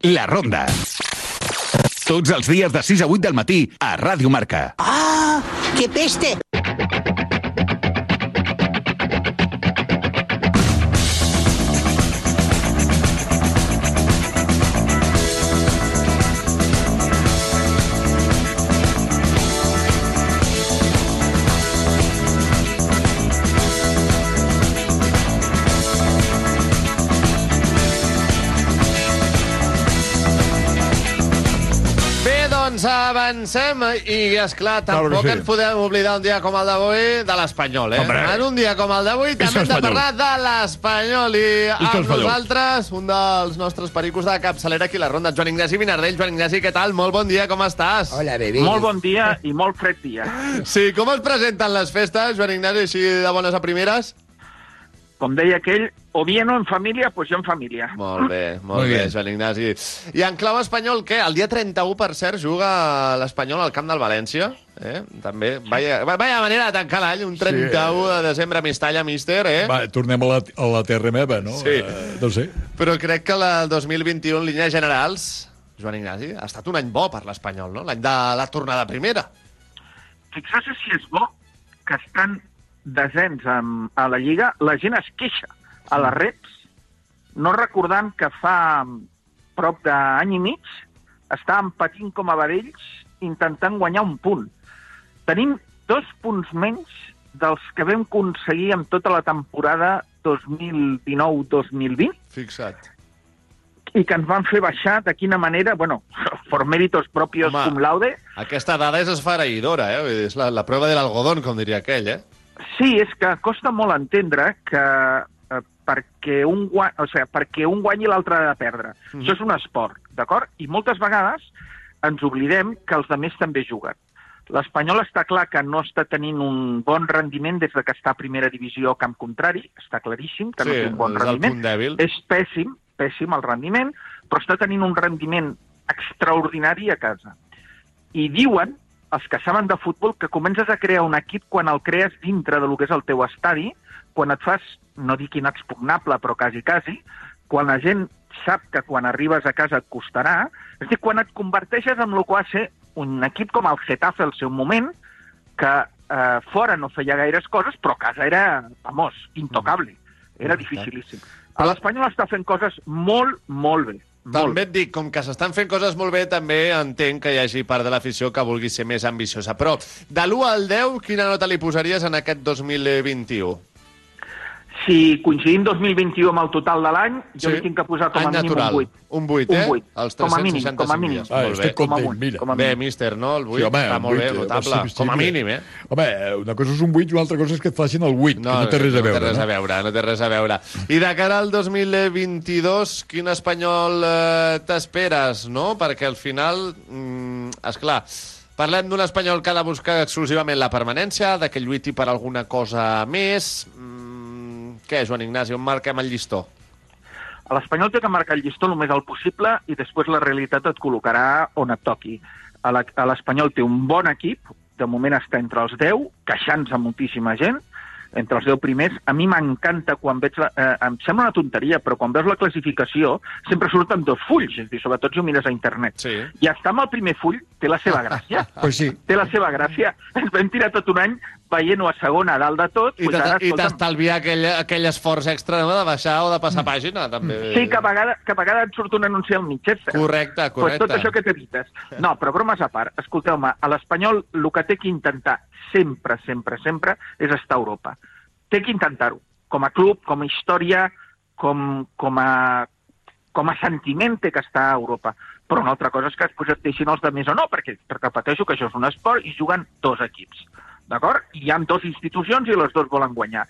La Ronda. Tots els dies de 6 a 8 del matí a Ràdio Marca. ¡Ah! ¡Qué peste! Doncs avancem i, és clar, tampoc sí. ens podem oblidar un dia com el d'avui de l'Espanyol, eh? Hombre. En un dia com el d'avui també hem de parlar de l'Espanyol i amb l'Espanyol. nosaltres un dels nostres pericos de capçalera aquí la ronda, Joan Ignasi Vinardell. Joan Ignasi, què tal? Molt bon dia, com estàs? Hola, baby. Molt bon dia i molt fred dia. Sí, com es presenten les festes, Joan Ignasi, així de bones a primeres? Com deia aquell, o bien en família, pues jo en família. Molt bé, molt, Molt bé, bé. Joan Ignasi. I en clau espanyol, què? El dia 31, per cert, juga l'Espanyol al camp del València. Eh? També, vaya, vaya manera de tancar l'any, un 31 de desembre, Mistalla, míster, eh? Va, tornem a la, a la terra meva, no? Sí. Eh, no sé. Però crec que el 2021, en línies generals, Joan Ignasi, ha estat un any bo per l'Espanyol, no? L'any de la tornada a primera. Fixar-se si és bo que estan desens amb, a la Lliga, la gent es queixa a les reps, no recordant que fa prop d'any i mig estàvem patint com a vedells intentant guanyar un punt. Tenim dos punts menys dels que vam aconseguir amb tota la temporada 2019-2020 Fixa't. i que ens van fer baixar de quina manera, bueno, por méritos propios Home. cum laude, Aquesta dada és esfereïdora, eh? És la, la prova de l'algodón, com diria aquell, eh? Sí, és que costa molt entendre que eh, perquè, un gua... o sigui, perquè un guanyi l'altre ha de perdre. Mhm. Això és un esport, d'acord? I moltes vegades ens oblidem que els altres també juguen. L'Espanyol està clar que no està tenint un bon rendiment des de que està a primera divisió a camp contrari, està claríssim que no Sí, té un bon rendiment. És pèssim, pèssim el rendiment, però està tenint un rendiment extraordinari a casa. I diuen, els que saben de futbol, que comences a crear un equip quan el crees dintre de lo que és el teu estadi, quan et fas, no dic inexpugnable, però quasi, quasi, quan la gent sap que quan arribes a casa et costarà, és a dir, quan et converteixes en el que va ser un equip com el Getafe al seu moment, que eh, fora no feia gaires coses, però a casa era, vamos, intocable. Era dificilíssim. A l'Espanyol està fent coses molt, molt bé. També et dic, com que s'estan fent coses molt bé, també entenc que hi hagi part de l'afició que vulgui ser més ambiciosa. Però, de l'1 al 10, quina nota li posaries en aquest 2021? Si coincidim 2021 amb el total de l'any, jo Sí. li tinc que posar com a Any mínim natural. un 8. Un 8, eh? Un 8. Els Com a mínim, 365 com a mínim. dies. Molt bé. com a un, com a Bé, mínim. míster, no? El 8 Sí, home, està molt bé, vuit, eh, notable. sí, sí, Com a mínim, eh? Home, una cosa és un 8 i una altra cosa és que et facin el 8, no, que no té res a veure. No té res a veure, no té res a veure. I de cara al 2022, quin espanyol eh, t'esperes, no? Perquè al final, mm, esclar, parlem d'un espanyol que ha de buscar exclusivament la permanència, de que lluiti per alguna cosa més... Mm, què, Joan Ignasi, on marquem el llistó? A l'Espanyol té que marcar el llistó el més alt possible i després la realitat et col·locarà on et toqui. A l'Espanyol té un bon equip, de moment està entre els 10, queixant-se moltíssima gent, entre els 10 primers. A mi m'encanta quan veig... La, eh, em sembla una tonteria, però quan veus la classificació sempre surten dos fulls, és dir, sobretot si ho mires a internet. Sí. I estar amb el primer full té la seva gràcia. Pues sí. Té la seva gràcia. Ens vam tirar tot un any veient-ho a segona a dalt de tot. I doncs escolta'm, t'estalviar aquell, aquell esforç extra no, de baixar o de passar pàgina, també. Sí, que a vegades, que a vegades et surt un anunci al mig, cert. Correcte, Pues correcte. tot això que t'evites. No, però bromes a part, escolteu-me, a l'Espanyol el que té que intentar sempre, sempre, sempre és estar a Europa. Té que intentar-ho, com a club, com a història, com, com, a, com a sentiment té que estar a Europa. Però una altra cosa és que després et deixin els de més o no, perquè repeteixo que això és un esport i juguen dos equips. D'acord? Hi ha dues institucions i les dues volen guanyar.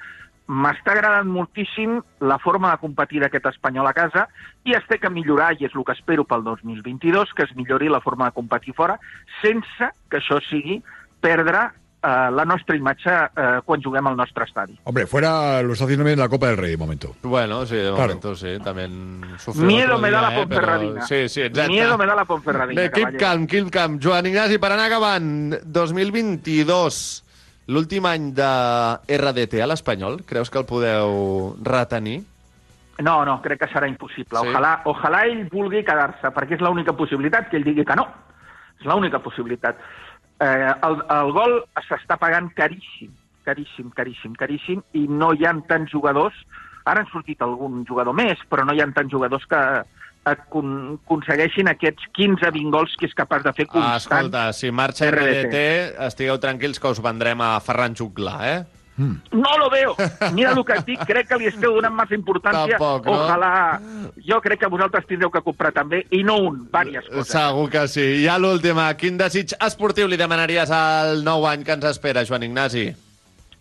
M'està agradant moltíssim la forma de competir d'aquest espanyol a casa i es té que millorar, i és el que espero pel 2022, que es millori la forma de competir fora, sense que això sigui perdre eh, la nostra imatge eh, quan juguem al nostre estadi. Hombre, fuera lo está haciendo bien la Copa del Rey, de momento. Bueno, sí, de Claro. momento sí, también sufrió Miedo me da la eh, Ponferradina. però- Sí, sí, exacte. Miedo me da la Ponferradina, Bé, keep calm, keep calm. Joan Ignasi, per anar acabant, 2022, l'últim any de RDT a l'Espanyol, creus que el podeu retenir? No, no, crec que serà impossible. Sí. Ojalà, ojalà ell vulgui quedar-se, perquè és l'única possibilitat que ell digui que no. És l'única possibilitat. Eh, el, el gol s'està pagant caríssim, caríssim, caríssim, caríssim, i no hi ha tants jugadors. Ara han sortit algun jugador més, però no hi ha tants jugadors que acon aconsegueixin aquests 15-20 gols que és capaç de fer Ah, constant. escolta, si marxa RDT. RDT, estigueu tranquils que us vendrem a Ferran Xuclà, eh? No lo veo. Mira el que et dic, crec que li esteu donant massa importància. Tampoc, no? Ojalà... Jo crec que vosaltres tindreu que comprar també, i no un, diverses coses. Segur que sí. I ja l'última, quin desig esportiu li demanaries al nou any que ens espera, Joan Ignasi?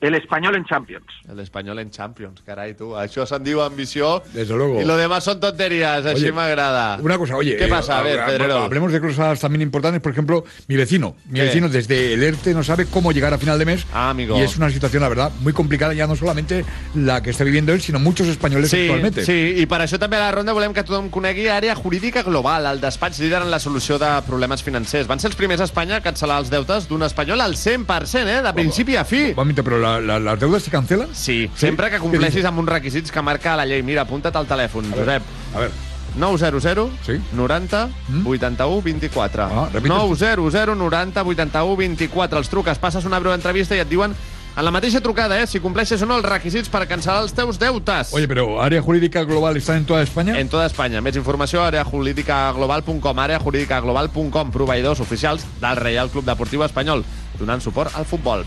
El Espanyol en Champions. El Espanyol en Champions, carai, tu. Això se'n diu ambició. Desde luego. Y lo demás son tonterías, así me agrada. Una cosa, oye. ¿Qué eh, pasa? A ver, bueno, hablemos de cosas también importantes. Por ejemplo, mi vecino. Mi ¿Qué? vecino desde el ERTE no sabe cómo llegar a final de mes. Ah, amigo. Y es una situación, la verdad, muy complicada, ya no solamente la que está viviendo él, sino muchos españoles Sí, actualmente. sí, i per això també a la ronda volem que tothom conegui Àrea Jurídica Global, el despatx líder en la solució de problemes financers. Van ser els primers a Espanya a cancel·lar els deutes d'un espanyol al 100%, eh? De principi a fi. Momento, pero la- la- las deudas se cancelan. Sí, sempre que compleixis amb uns requisits que marca la llei. Mira, apunta't al telèfon, Josep. A ver. 900 sí. 90 81 24. Ah, repites. 900 90 81 24. Els truques, passes una breu entrevista i et diuen en la mateixa trucada, eh, si compleixes o no els requisits per cancel·lar els teus deutes. Oye, pero área jurídica global está en toda España. En tota Espanya. Més informació a areajurídicaglobal.com areajurídicaglobal.com Proveïdors oficials del Reial Club Deportiu Espanyol, donant suport al futbol.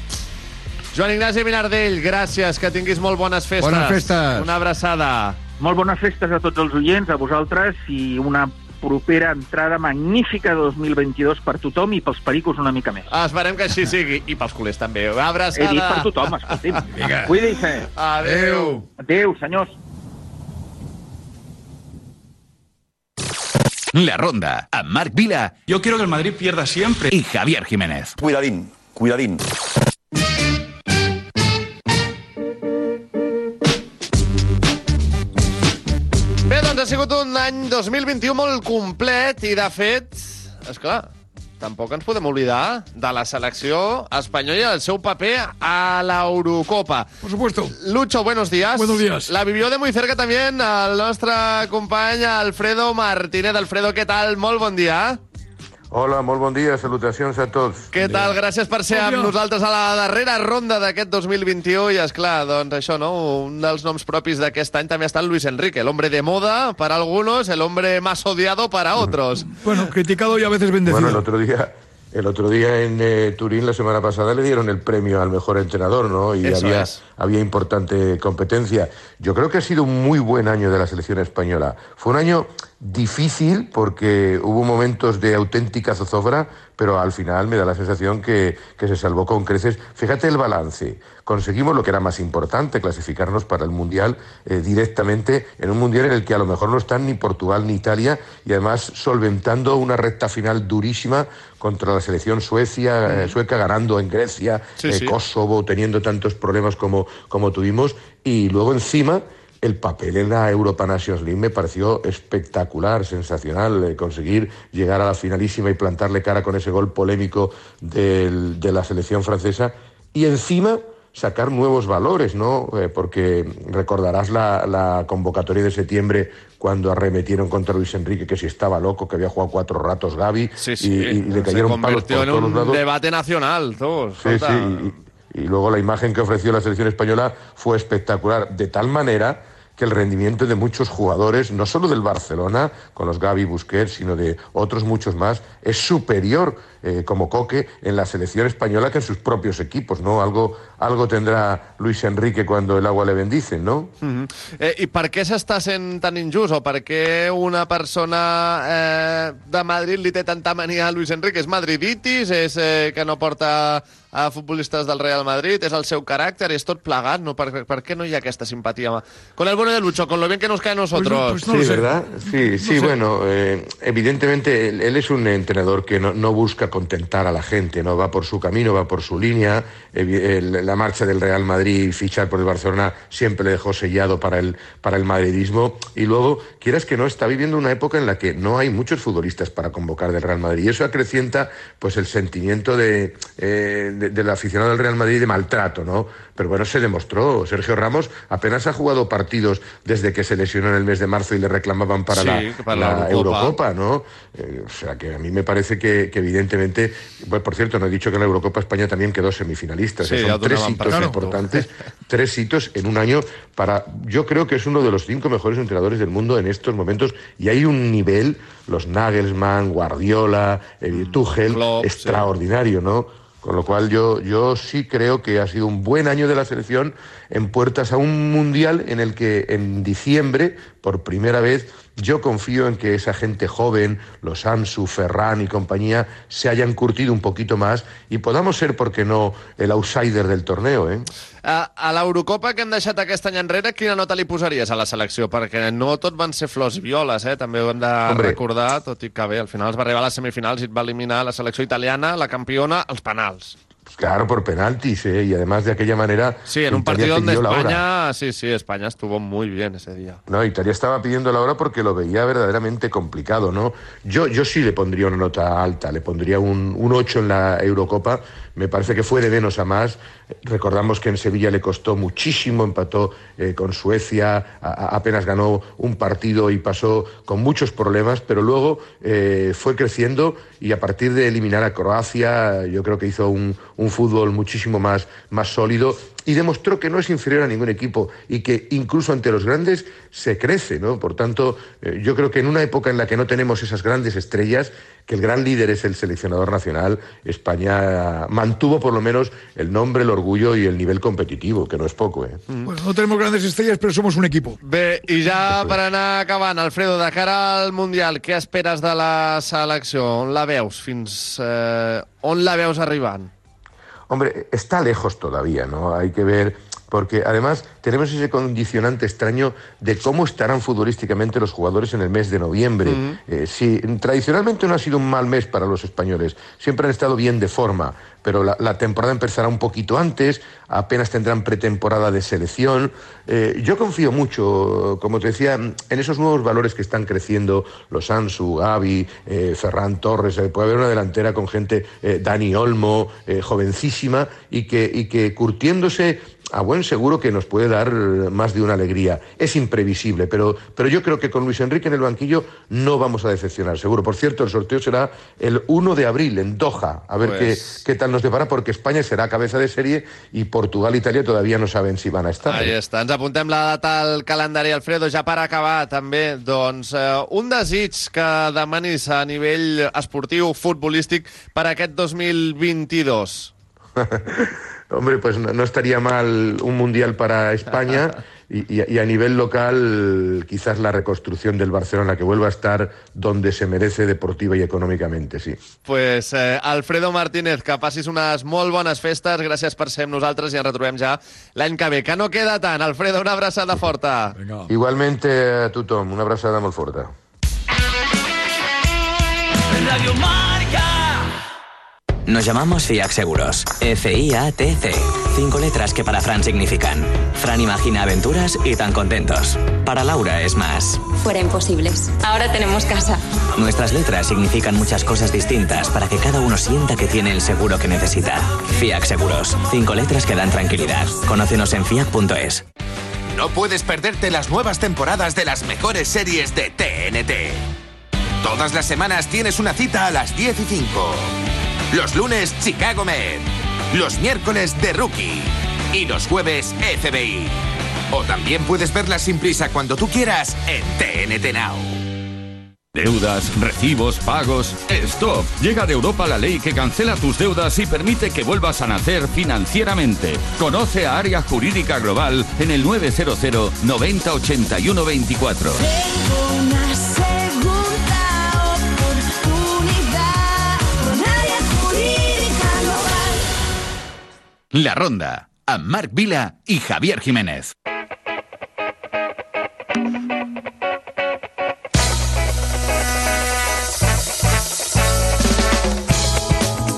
Joan Ignasi Minardell, gràcies, que tinguis molt bones festes. Bones festes. Una abraçada. Molt bones festes a tots els oients, a vosaltres, i una propera entrada magnífica de 2022 per tothom i pels pericos una mica més. Esperem que així sigui. I pels culers també. Una abraçada. He dit per tothom, escolti'm. Cuidi-se. Adéu. Adéu, senyors. La Ronda, amb Marc Vila. Yo quiero que el Madrid pierda siempre. Y Javier Jiménez. Cuidadín, cuidadín. Doncs ha sigut un any 2021 molt complet i, de fet, és clar, tampoc ens podem oblidar de la selecció espanyola i el seu paper a l'Eurocopa. Por supuesto. Lucho, buenos días. Buenos días. La vivió de muy cerca también el nostre company Alfredo Martínez. Alfredo, què tal? Molt bon dia. Hola, molt bon dia, salutacions a tots. Què tal? Gràcies per ser amb nosaltres a la darrera ronda d'aquest 2021 i, és clar, doncs això, no? Un dels noms propis d'aquest any també està el Luis Enrique, el hombre de moda para algunos, el hombre más odiado para otros. Bueno, criticado y a veces bendecido. Bueno, el otro día, El otro día en eh, Turín, la semana pasada, le dieron el premio al mejor entrenador, ¿no? Y Eso había, es. había importante competencia. Yo creo que ha sido un muy buen año de la selección española. Fue un año difícil porque hubo momentos de auténtica zozobra, pero al final me da la sensación que, que se salvó con creces. Fíjate el balance. Conseguimos lo que era más importante, clasificarnos para el Mundial eh, directamente en un Mundial en el que a lo mejor no están ni Portugal ni Italia y además solventando una recta final durísima contra la selección Suecia, eh, sueca, ganando en Grecia, Sí, eh, sí. Kosovo, teniendo tantos problemas como, como tuvimos. Y luego encima el papel en la Europa Nations League me pareció espectacular, sensacional, conseguir llegar a la finalísima y plantarle cara con ese gol polémico del- de la selección francesa. Y encima sacar nuevos valores, ¿no? Eh, porque recordarás la, la convocatoria de septiembre cuando arremetieron contra Luis Enrique, que si estaba loco, que había jugado cuatro ratos Gaby, Sí, sí. y, y le Se cayeron palos convirtió por en todos un lados. debate nacional, tú. Sí, sí, y, y luego la imagen que ofreció la selección española fue espectacular, de tal manera que el rendimiento de muchos jugadores, no solo del Barcelona, con los Gavi Busquets, sino de otros muchos más, es superior eh, como Coque en la selección española que en sus propios equipos, ¿no? Algo, algo tendrá Luis Enrique cuando el agua le bendice, ¿no? Mhm. Eh, I per què tan injust o per què una persona eh, de Madrid li té tanta mania a Luis Enrique? És madriditis? És eh, que no porta a futbolistes del Real Madrid? És el seu caràcter? És tot plegat? No? Per, per què no hi ha aquesta simpatia? Con el bueno de Lucho, con lo bien que nos cae a nosotros. sí, ¿verdad? Sí, sí, bueno, eh, evidentemente él, él es un entrenador que no, no busca contentar a la gente, no va por su camino, va por su línea. El- la marcha del Real Madrid, fichar por el Barcelona, siempre le dejó sellado para el, para el madridismo. Y luego, quieras que no, está viviendo una época en la que no hay muchos futbolistas para convocar del Real Madrid. Y eso acrecienta pues el sentimiento de, eh, de- del aficionado del Real Madrid de maltrato, ¿no? Pero bueno, se demostró. Sergio Ramos apenas ha jugado partidos desde que se lesionó en el mes de marzo y le reclamaban para Sí, la, para la la Eurocopa. Eurocopa, ¿no? Eh, o sea, que a mí me parece que, que evidentemente... Pues, por cierto, no he dicho que en la Eurocopa España también quedó semifinalista. Sí, O sea, ya son tres hitos importantes, tres hitos en un año para... Yo creo que es uno de los cinco mejores entrenadores del mundo en estos momentos y hay un nivel, los Nagelsmann, Guardiola, eh, Tuchel, extraordinario, ¿no? Con lo cual yo, yo sí creo que ha sido un buen año de la selección en puertas a un mundial en el que en diciembre, por primera vez, yo confío en que esa gente joven, los Ansu, Ferran y compañía, se hayan curtido un poquito más y podamos ser, ¿por qué no?, el outsider del torneo, ¿eh? A, a l'Eurocopa que hem deixat aquest any enrere, quina nota li posaries a la selecció? Perquè no tot van ser flors i violes, eh? també ho hem de Hombre. recordar, tot i que bé, al final es va arribar a les semifinals i et va eliminar la selecció italiana, la campiona, els penals. Claro, por penaltis, ¿eh? Y además de aquella manera... Sí, en un Italia partido donde. España, sí, sí, España estuvo muy bien ese día. No, Italia estaba pidiendo la hora porque lo veía verdaderamente complicado, ¿no? Yo, yo sí le pondría una nota alta, le pondría un, un 8 en la Eurocopa. Me parece que fue de menos a más. Recordamos que en Sevilla le costó muchísimo, empató eh, con Suecia, a- a- apenas ganó un partido y pasó con muchos problemas, pero luego eh, fue creciendo y a partir de eliminar a Croacia, yo creo que hizo un, un fútbol muchísimo más, más sólido y demostró que no es inferior a ningún equipo y que incluso ante los grandes se crece, ¿no? Por tanto, eh, yo creo que en una época en la que no tenemos esas grandes estrellas, que el gran líder es el seleccionador nacional, España mantuvo por lo menos el nombre, el orgullo y el nivel competitivo, que no es poco, ¿eh? Bueno, no tenemos grandes estrellas, pero somos un equipo. Bé, i ja per anar acabant, Alfredo, de cara al Mundial, què esperes de la selecció? On la veus? Fins eh, on la veus arribant? Hombre, está lejos todavía, ¿no? Hay que ver, porque además tenemos ese condicionante extraño de cómo estarán futbolísticamente los jugadores en el mes de noviembre. Eh, sí, tradicionalmente no ha sido un mal mes para los españoles, siempre han estado bien de forma, pero la, la temporada empezará un poquito antes, apenas tendrán pretemporada de selección. Eh, yo confío mucho, como te decía, en esos nuevos valores que están creciendo, los Ansu, Gavi, eh, Ferran Torres, puede haber una delantera con gente, Dani Olmo, jovencísima, y que, y que curtiéndose a buen seguro que nos puede dar eh, más de una alegría. Es imprevisible, pero, pero yo creo que con Luis Enrique en el banquillo no vamos a decepcionar, seguro. Por cierto, el sorteo será el 1 de abril en Doha, a ver Pues- qué, qué tal nos depara, porque España será cabeza de serie y Portugal e Italia todavía no saben si van a estar. Ahí està, ens apuntem la data al calendari, Alfredo, ja per acabar també, doncs, eh, un desig que demanis a nivell esportiu, futbolístic, per aquest 2022. Hombre, pues no, no estaría mal un mundial para España y, y- y a nivel local quizás la reconstrucción del Barcelona, que vuelva a estar donde se merece deportiva y económicamente, sí. Pues, eh, Alfredo Martínez, que passis unes molt bones festes, gràcies per ser amb nosaltres i ens retrobem ja l'any que ve. Que no queda tant. Alfredo, una abraçada forta. Igualmente a tothom, una abraçada molt forta. Radio. Nos llamamos FIAC Seguros. F-I-A-T-C. Cinco letras que para Fran significan. Fran imagina aventuras y tan contentos. Para Laura es más. Fuera imposibles. Ahora tenemos casa. Nuestras letras significan muchas cosas distintas para que cada uno sienta que tiene el seguro que necesita. FIAC Seguros. Cinco letras que dan tranquilidad. Conócenos en fiac.es. No puedes perderte las nuevas temporadas de las mejores series de TNT. Todas las semanas tienes una cita a las 10 y 5. Los lunes, Chicago Med. Los miércoles, The Rookie. Y los jueves, FBI. O también puedes verlas sin prisa cuando tú quieras en TNT Now. Deudas, recibos, pagos. ¡Stop! Llega de Europa la ley que cancela tus deudas y permite que vuelvas a nacer financieramente. Conoce a Área Jurídica Global en el 900 90 81 24. La Ronda, amb Marc Vila i Javier Jiménez.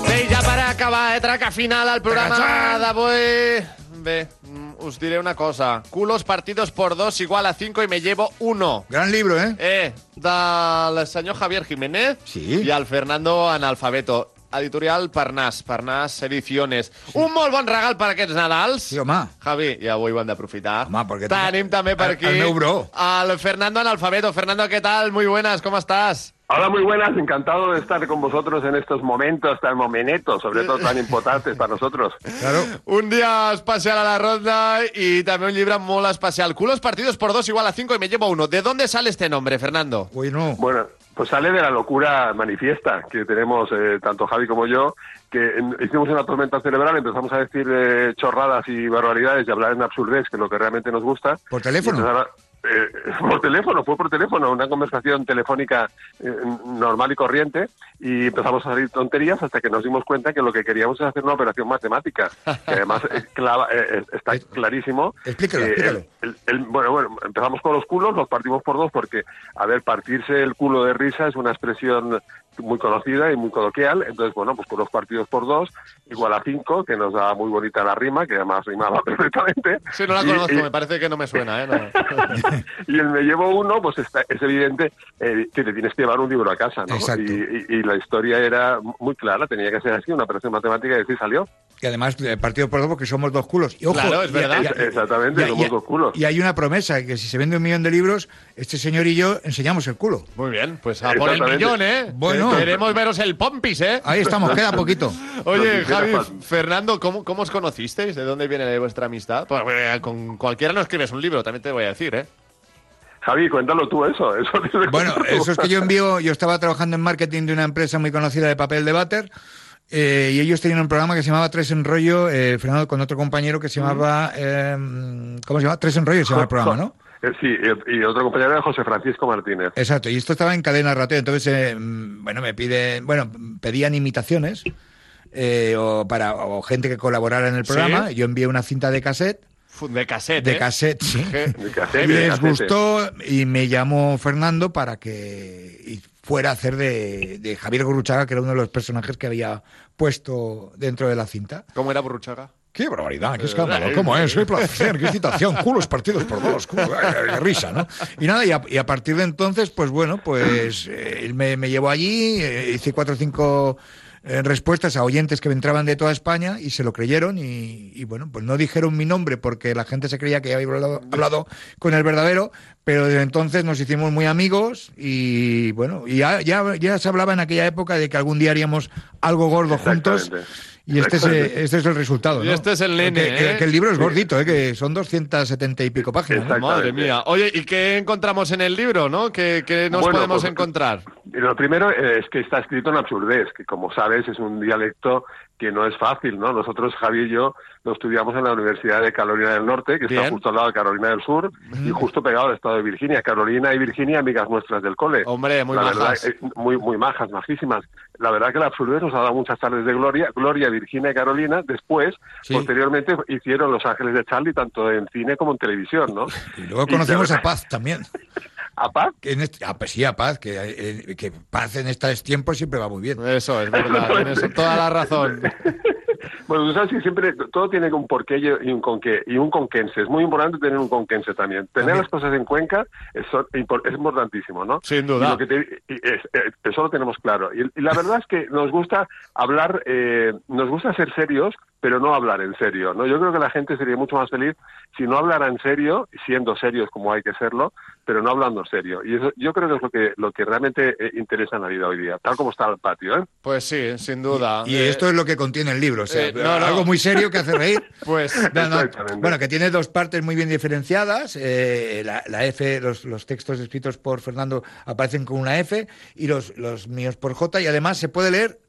Bé, ja per acabar, eh, traca final al programa d'avui. Bé, mm, us diré una cosa. Culos partidos por dos igual a cinco y me llevo uno. Gran libro, ¿eh? Eh, del senyor Javier Jiménez Sí. i el Fernando Analfabeto. Editorial Parnàs, Parnàs Ediciones. Un molt bon regal per aquests Nadals. Sí, home. Javi, i avui ho hem d'aprofitar. Home, perquè... Tenim també per El- aquí el meu bro. al Fernando Analfabeto. Fernando, ¿qué tal? Muy buenas, ¿cómo estás? Hola, muy buenas, encantado de estar con vosotros en estos momentos tan momentos, sobre todo tan importantes para nosotros. Claro. Un dia especial a la ronda y también un llibre molt especial. Culos partidos por dos igual a cinco y me llevo uno. ¿De dónde sale este nombre, Fernando? Bueno, Bueno, pues sale de la locura manifiesta que tenemos eh, tanto Javi como yo, que en- hicimos una tormenta cerebral, empezamos a decir eh, chorradas y barbaridades y hablar en absurdez, que es lo que realmente nos gusta. ¿Por teléfono? Eh, por teléfono, fue por teléfono, una conversación telefónica eh, normal y corriente, y empezamos a salir tonterías hasta que nos dimos cuenta que lo que queríamos es hacer una operación matemática, que además es clava- eh, eh, está clarísimo. Explícalo, el- el- bueno, bueno, empezamos con los culos, los partimos por dos, porque, a ver, partirse el culo de risa es una expresión muy conocida y muy coloquial, entonces, bueno, pues con los partidos por dos, igual a cinco, que nos da muy bonita la rima, que además rimaba perfectamente. Sí, no la Y- conozco, y- me parece que no me suena, ¿eh? No. y el me llevo uno, pues está, es evidente eh, que te tienes que llevar un libro a casa, ¿no? Exacto. Y, y- y la historia era muy clara, tenía que ser así, una operación matemática y así salió. Y además, eh, partido por dos porque somos dos culos. Y ojo, Claro, es verdad. y- y- Exactamente, y- somos y- dos culos. Y hay una promesa, que si se vende un millón de libros, este señor y yo enseñamos el culo. Muy bien, pues a por el millón, ¿eh? Bueno. Queremos veros el pompis, ¿eh? Ahí estamos, queda poquito. Oye, Javi. Fernando, ¿cómo, ¿cómo os conocisteis? ¿De dónde viene vuestra amistad? Pues, eh, con cualquiera no escribes un libro, también te voy a decir, ¿eh? Javi, cuéntalo tú eso. eso Bueno, eso es que yo envío, yo estaba trabajando en marketing de una empresa muy conocida de papel de váter eh, y ellos tenían un programa que se llamaba Tres en Rollo, eh, Fernando, con otro compañero que se llamaba, eh, ¿cómo se llama? Tres en Rollo se llama el programa, ¿no? Eh, Sí, y, otro compañero era José Francisco Martínez. Exacto, y esto estaba en cadena rateo, entonces, eh, mm, bueno, me piden, bueno, pedían imitaciones eh, o para o gente que colaborara en el Sí. programa, yo envié una cinta de cassette, De cassette, de ¿eh? cassette, sí. De cassette, Y les cassette. gustó y me llamó Fernando para que fuera a hacer de, de Javier Gurruchaga, que era uno de los personajes que había puesto dentro de la cinta. ¿Cómo era Burruchaga? ¡Qué barbaridad! ¡Qué Eh, escándalo! eh, ¿Cómo es? eh. ¡Qué placer! ¡Qué excitación! ¡Culos partidos por dos! culo, ¡Qué risa! ¿no? Y nada, y a, y a partir de entonces, pues bueno, pues eh, él me, me llevó allí, eh, hice cuatro o cinco eh, respuestas a oyentes que entraban de toda España y se lo creyeron y, y, bueno, pues no dijeron mi nombre porque la gente se creía que había hablado, hablado con el verdadero, pero desde entonces nos hicimos muy amigos y bueno, y ya, ya, ya se hablaba en aquella época de que algún día haríamos algo gordo juntos. Y este es, este es el resultado. Y ¿no? este es el nene, Que, que- ¿eh? que el libro es gordito, ¿eh? que son 270 y pico páginas. ¿no? Madre mía. Oye, ¿y qué encontramos en el libro, no? ¿Qué, qué nos Bueno, podemos pues, encontrar? Y Lo primero eh, es que está escrito en absurdez, que como sabes es un dialecto que no es fácil, ¿no? Nosotros, Javi y yo, lo estudiamos en la Universidad de Carolina del Norte, que Bien. está justo al lado de Carolina del Sur, y justo pegado al estado de Virginia. Carolina y Virginia, amigas nuestras del cole. Hombre, muy La majas. verdad, eh, muy, muy majas, majísimas. La verdad que la absurdez nos ha dado muchas tardes de gloria. Gloria, Virginia y Carolina, después, Sí. posteriormente, hicieron Los Ángeles de Charlie, tanto en cine como en televisión, ¿no? Y luego conocimos la a Paz también. ¿A Paz? Que en este- ah, pues sí, a Paz, que, eh, que Paz en estos tiempos siempre va muy bien. Eso es verdad, tienes toda la razón. Bueno, tú sabes que siempre todo tiene un porqué y un conqué y un conquense. Es muy importante tener un conquense también. Tener las cosas en Cuenca es, impor- es importantísimo, ¿no? Sin duda. Y lo que te- y es- eh, eso lo tenemos claro. Y, y la verdad es que nos gusta hablar, eh, nos gusta ser serios, pero no hablar en serio, ¿no? Yo creo que la gente sería mucho más feliz si no hablara en serio, siendo serios como hay que serlo, pero no hablando en serio. Y eso, yo creo que es lo que, lo que realmente eh, interesa en la vida hoy día, tal como está el patio, ¿eh? Pues sí, sin duda. Y Eh, esto es lo que contiene el libro. O sea, eh, no, no. algo muy serio que hace reír. Pues, No, no, Exactamente. bueno, que tiene dos partes muy bien diferenciadas. eh, la, la F, los, los textos escritos por Fernando aparecen con una F y los, los míos por J. Y además se puede leer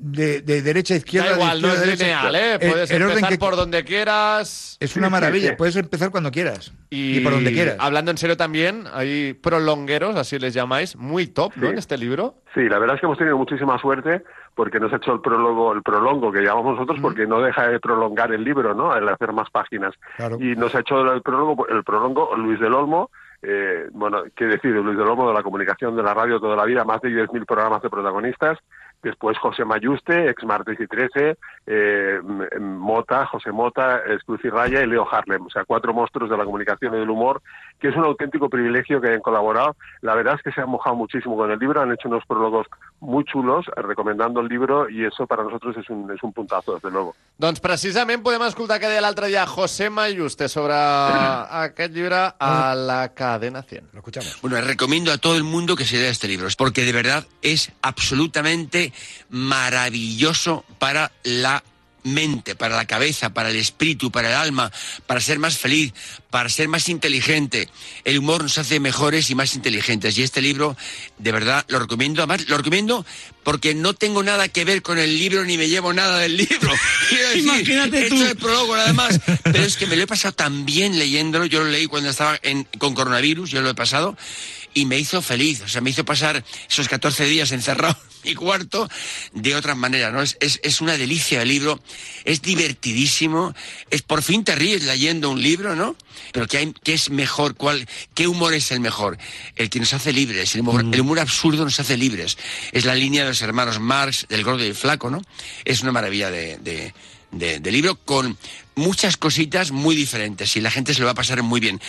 de, de derecha a izquierda. Da igual, no izquierda es derecha. lineal, ¿eh? En- Puedes en orden empezar que- por donde quieras. Es una maravilla. Puedes empezar cuando quieras y, por donde quieras. Hablando en serio también, hay prolongueros, así les llamáis, muy top, ¿no? En este libro. Sí, la verdad es que hemos tenido muchísima suerte porque nos ha hecho el prólogo, el prolongo que llamamos nosotros, porque no deja de prolongar el libro, ¿no? El hacer más páginas. Claro. Y nos ha hecho el prólogo, el prolongo Luis del Olmo, eh, bueno, qué decir, Luis del Olmo de la comunicación de la radio toda la vida, más de 10.000 programas de protagonistas. Después José Mayuste, ex Martes y 13, eh, Mota, José Mota, Cruz y Raya y Leo Harlem. O sea, cuatro monstruos de la comunicación y del humor, que es un auténtico privilegio que hayan colaborado. La verdad es que se han mojado muchísimo con el libro, han hecho unos prólogos muy chulos eh, recomendando el libro y eso para nosotros es un, es un puntazo, desde luego. Doncs precisament podem escoltar que deia l'altre dia José Mayuste sobre aquest llibre a la cadena 100. Lo escuchamos. Bueno, les recomiendo a todo el mundo que se lea este libro, porque de verdad es absolutamente maravilloso para la mente, para la cabeza, para el espíritu, para el alma, para ser más feliz, para ser más inteligente. El humor nos hace mejores y más inteligentes. Y este libro, de verdad, lo recomiendo. Además, lo recomiendo porque no tengo nada que ver con el libro ni me llevo nada del libro. Quiero decir, Imagínate he hecho tú. el prólogo nada más. Pero es que me lo he pasado tan bien leyéndolo. Yo lo leí cuando estaba en- con coronavirus, yo lo he pasado. Y me hizo feliz, o sea, me hizo pasar esos 14 días encerrado mi cuarto de otra manera, ¿no? Es, es, es una delicia el libro, es divertidísimo, es por fin te ríes leyendo un libro, ¿no? Pero ¿qué, hay- qué es mejor? ¿Cuál, ¿Qué humor es el mejor? El que nos hace libres, el humor, el humor absurdo nos hace libres. Es la línea de los hermanos Marx, del gordo y el flaco, ¿no? Es una maravilla de, de, de- de libro con muchas cositas muy diferentes y la gente se lo va a pasar muy bien.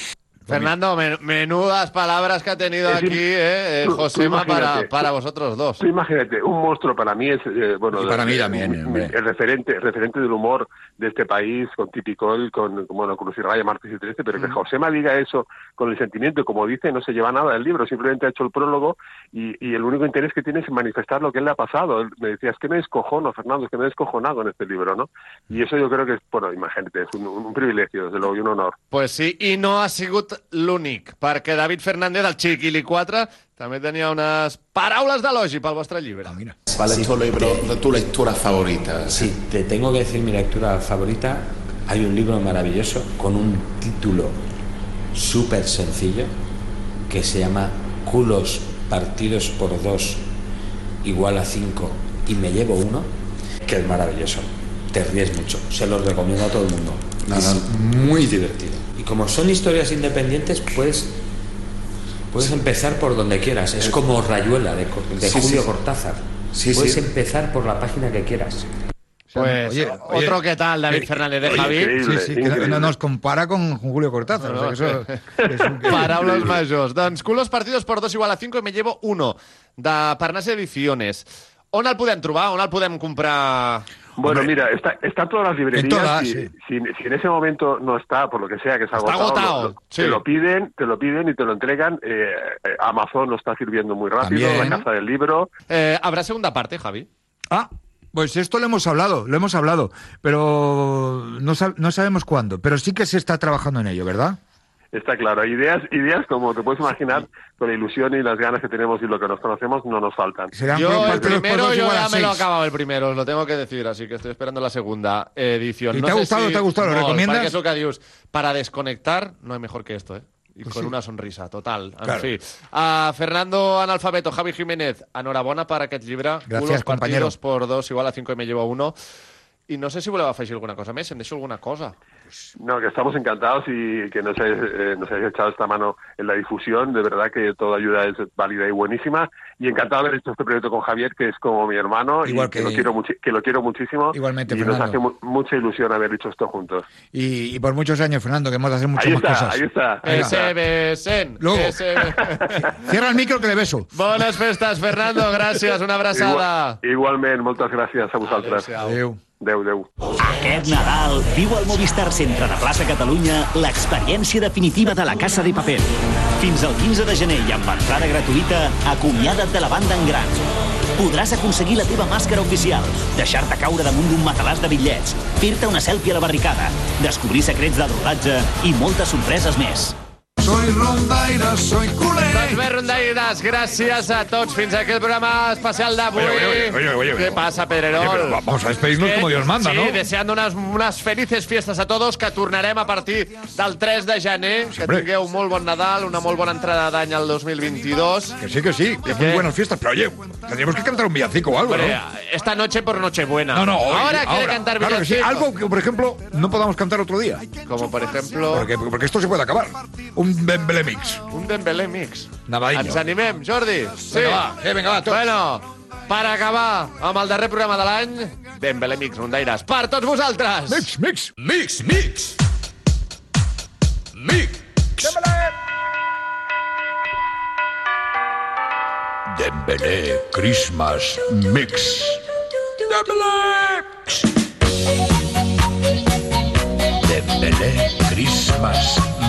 Fernando, men- menudas palabras que ha tenido Es aquí eh, eh, tú Josema para, para vosotros dos. Tú imagínate, un monstruo para mí es, eh, bueno, Y para de- mí también, de- hombre. el referente, referente del humor de este país, con Tipicol, con, con, bueno, Cruz y Raya, Martes y Trece, pero que Josema diga eso con el sentimiento, y como dice, no se lleva nada del libro, simplemente ha hecho el prólogo y, y el único interés que tiene es manifestar lo que él le ha pasado. Él me decía, es que me descojono, Fernando, es que me he descojonado en este libro, ¿no? Y eso yo creo que es, bueno, imagínate, es un, un privilegio, desde luego, y un honor. Pues sí, i no ha sigut l'únic, perquè David Fernández, el Chiquili 4, també tenia unes paraules d'elogi pel vostre llibre. Ah, mira. ¿Cuál es tu, libro, tu lectura favorita? Si te tengo que decir mi lectura favorita, hay un libro maravilloso con un título súper sencillo que se llama Culos partidos por dos igual a cinco y me llevo uno, que es maravilloso. Te ríes mucho. Se los recomiendo a todo el mundo. Es muy divertido. Y como son historias independientes, puedes, puedes empezar por donde quieras. Es como Rayuela de, Co- de Sí, Julio sí. Cortázar. Sí, puedes sí. empezar por la página que quieras. Pues Oye, otro oye, que tal, David eh, Fernández de oye, Javi. Sí, sí, que no, nos compara con Julio Cortázar. o sea, que eso es un- Paraules majors. Doncs culos partidos por dos igual a 5 y me llevo uno. De Parnas Ediciones. On el podem trobar? On el podem comprar? Bueno, mira, está, está todas las librerías. En todas, si, sí. si, si en ese momento no está, por lo que sea, que está Está agotado, agotado, lo- lo- sí. te lo piden, te lo piden y te lo entregan. Eh, eh, Amazon lo está sirviendo muy rápido, También. la casa del libro. Eh, ¿Habrá segunda parte, Javi? Ah, pues esto lo hemos hablado, lo hemos hablado, pero no, sab- no sabemos cuándo. Pero sí que se está trabajando en ello, ¿verdad? Está claro, ideas, ideas como te puedes imaginar, con la ilusión y las ganas que tenemos y lo que nos conocemos, no nos faltan. Yo el primero yo ya me lo he acabado el primero, os lo tengo que decir, así que estoy esperando la segunda edición. ¿Y No te ha gustado, si- te ha gustado? ¿Lo recomiendas? que dius. Para desconectar no hay mejor que esto, ¿eh? Y Pues con sí. una sonrisa, total. En Claro. fi. A Fernando Analfabeto, Javi Jiménez, enhorabona per aquest llibre. Gracias, Unos compañero. partidos por dos, igual a cinco y me llevo uno. I no sé si voleu afegir alguna cosa més, em deixo alguna cosa. No, que estamos encantados y que nos hayáis, eh, nos hayáis echado esta mano en la difusión. De verdad que toda ayuda es válida y buenísima. Y encantado de haber hecho este proyecto con Javier, que es como mi hermano Igual y que, que- lo quiero que lo quiero muchísimo. Igualmente, y nos Fernando. hace mu- mucha ilusión haber hecho esto juntos. Y, y por muchos años, Fernando, que hemos de hacer muchas Ahí más está, cosas. ahí está. Ese besen. Luego. Cierra el micro que le beso. Bones festes, Fernando, gràcies, una abraçada. Igual, igualment, moltes gràcies a vosaltres. Adéu. Adéu, adéu. Aquest Nadal viu al Movistar Centre de Plaça Catalunya l'experiència definitiva de la Casa de Paper. Fins al 15 de gener i amb entrada gratuïta, acomiada't de la banda en gran. Podràs aconseguir la teva màscara oficial, deixar-te caure damunt d'un matalàs de bitllets, fer-te una selfie a la barricada, descobrir secrets del rodatge i moltes sorpreses més. Soy rondaire, soy culé. Doncs bé, rondaires, gràcies a tots. Fins aquí el programa especial d'avui. Oye, oye, oye, oye, oye. ¿Qué pasa, Pedrerol? Oye, pero vamos a despedirnos como Dios manda, sí, ¿no? deseando unes, unes felices fiestes a todos, que tornarem a partir del 3 de gener. Que Hombre. tingueu un molt bon Nadal, una molt bona entrada d'any al 2022. Que sí, que sí, que muy buenas fiestas. Pero oye, tendríamos que cantar un villancico o algo, ¿no? esta noche por Nochebuena. No, no, hoy, Ahora quiere ahora. cantar Claro que sí, algo que, por ejemplo, no podamos cantar otro día. Como por ejemplo... Porque, porque esto se puede acabar. Un Dembélé mix. Un Dembélé mix. Navadiño. Ens animem, Jordi? Sí. Vinga, va, eh, vinga, va, tots. Bueno, per acabar amb el darrer programa de l'any, Dembélé mix, rondaires, per tots vosaltres! Mix, mix. Mix, mix. Mix. Dembélé Christmas Mix. Dembélé Christmas Mix.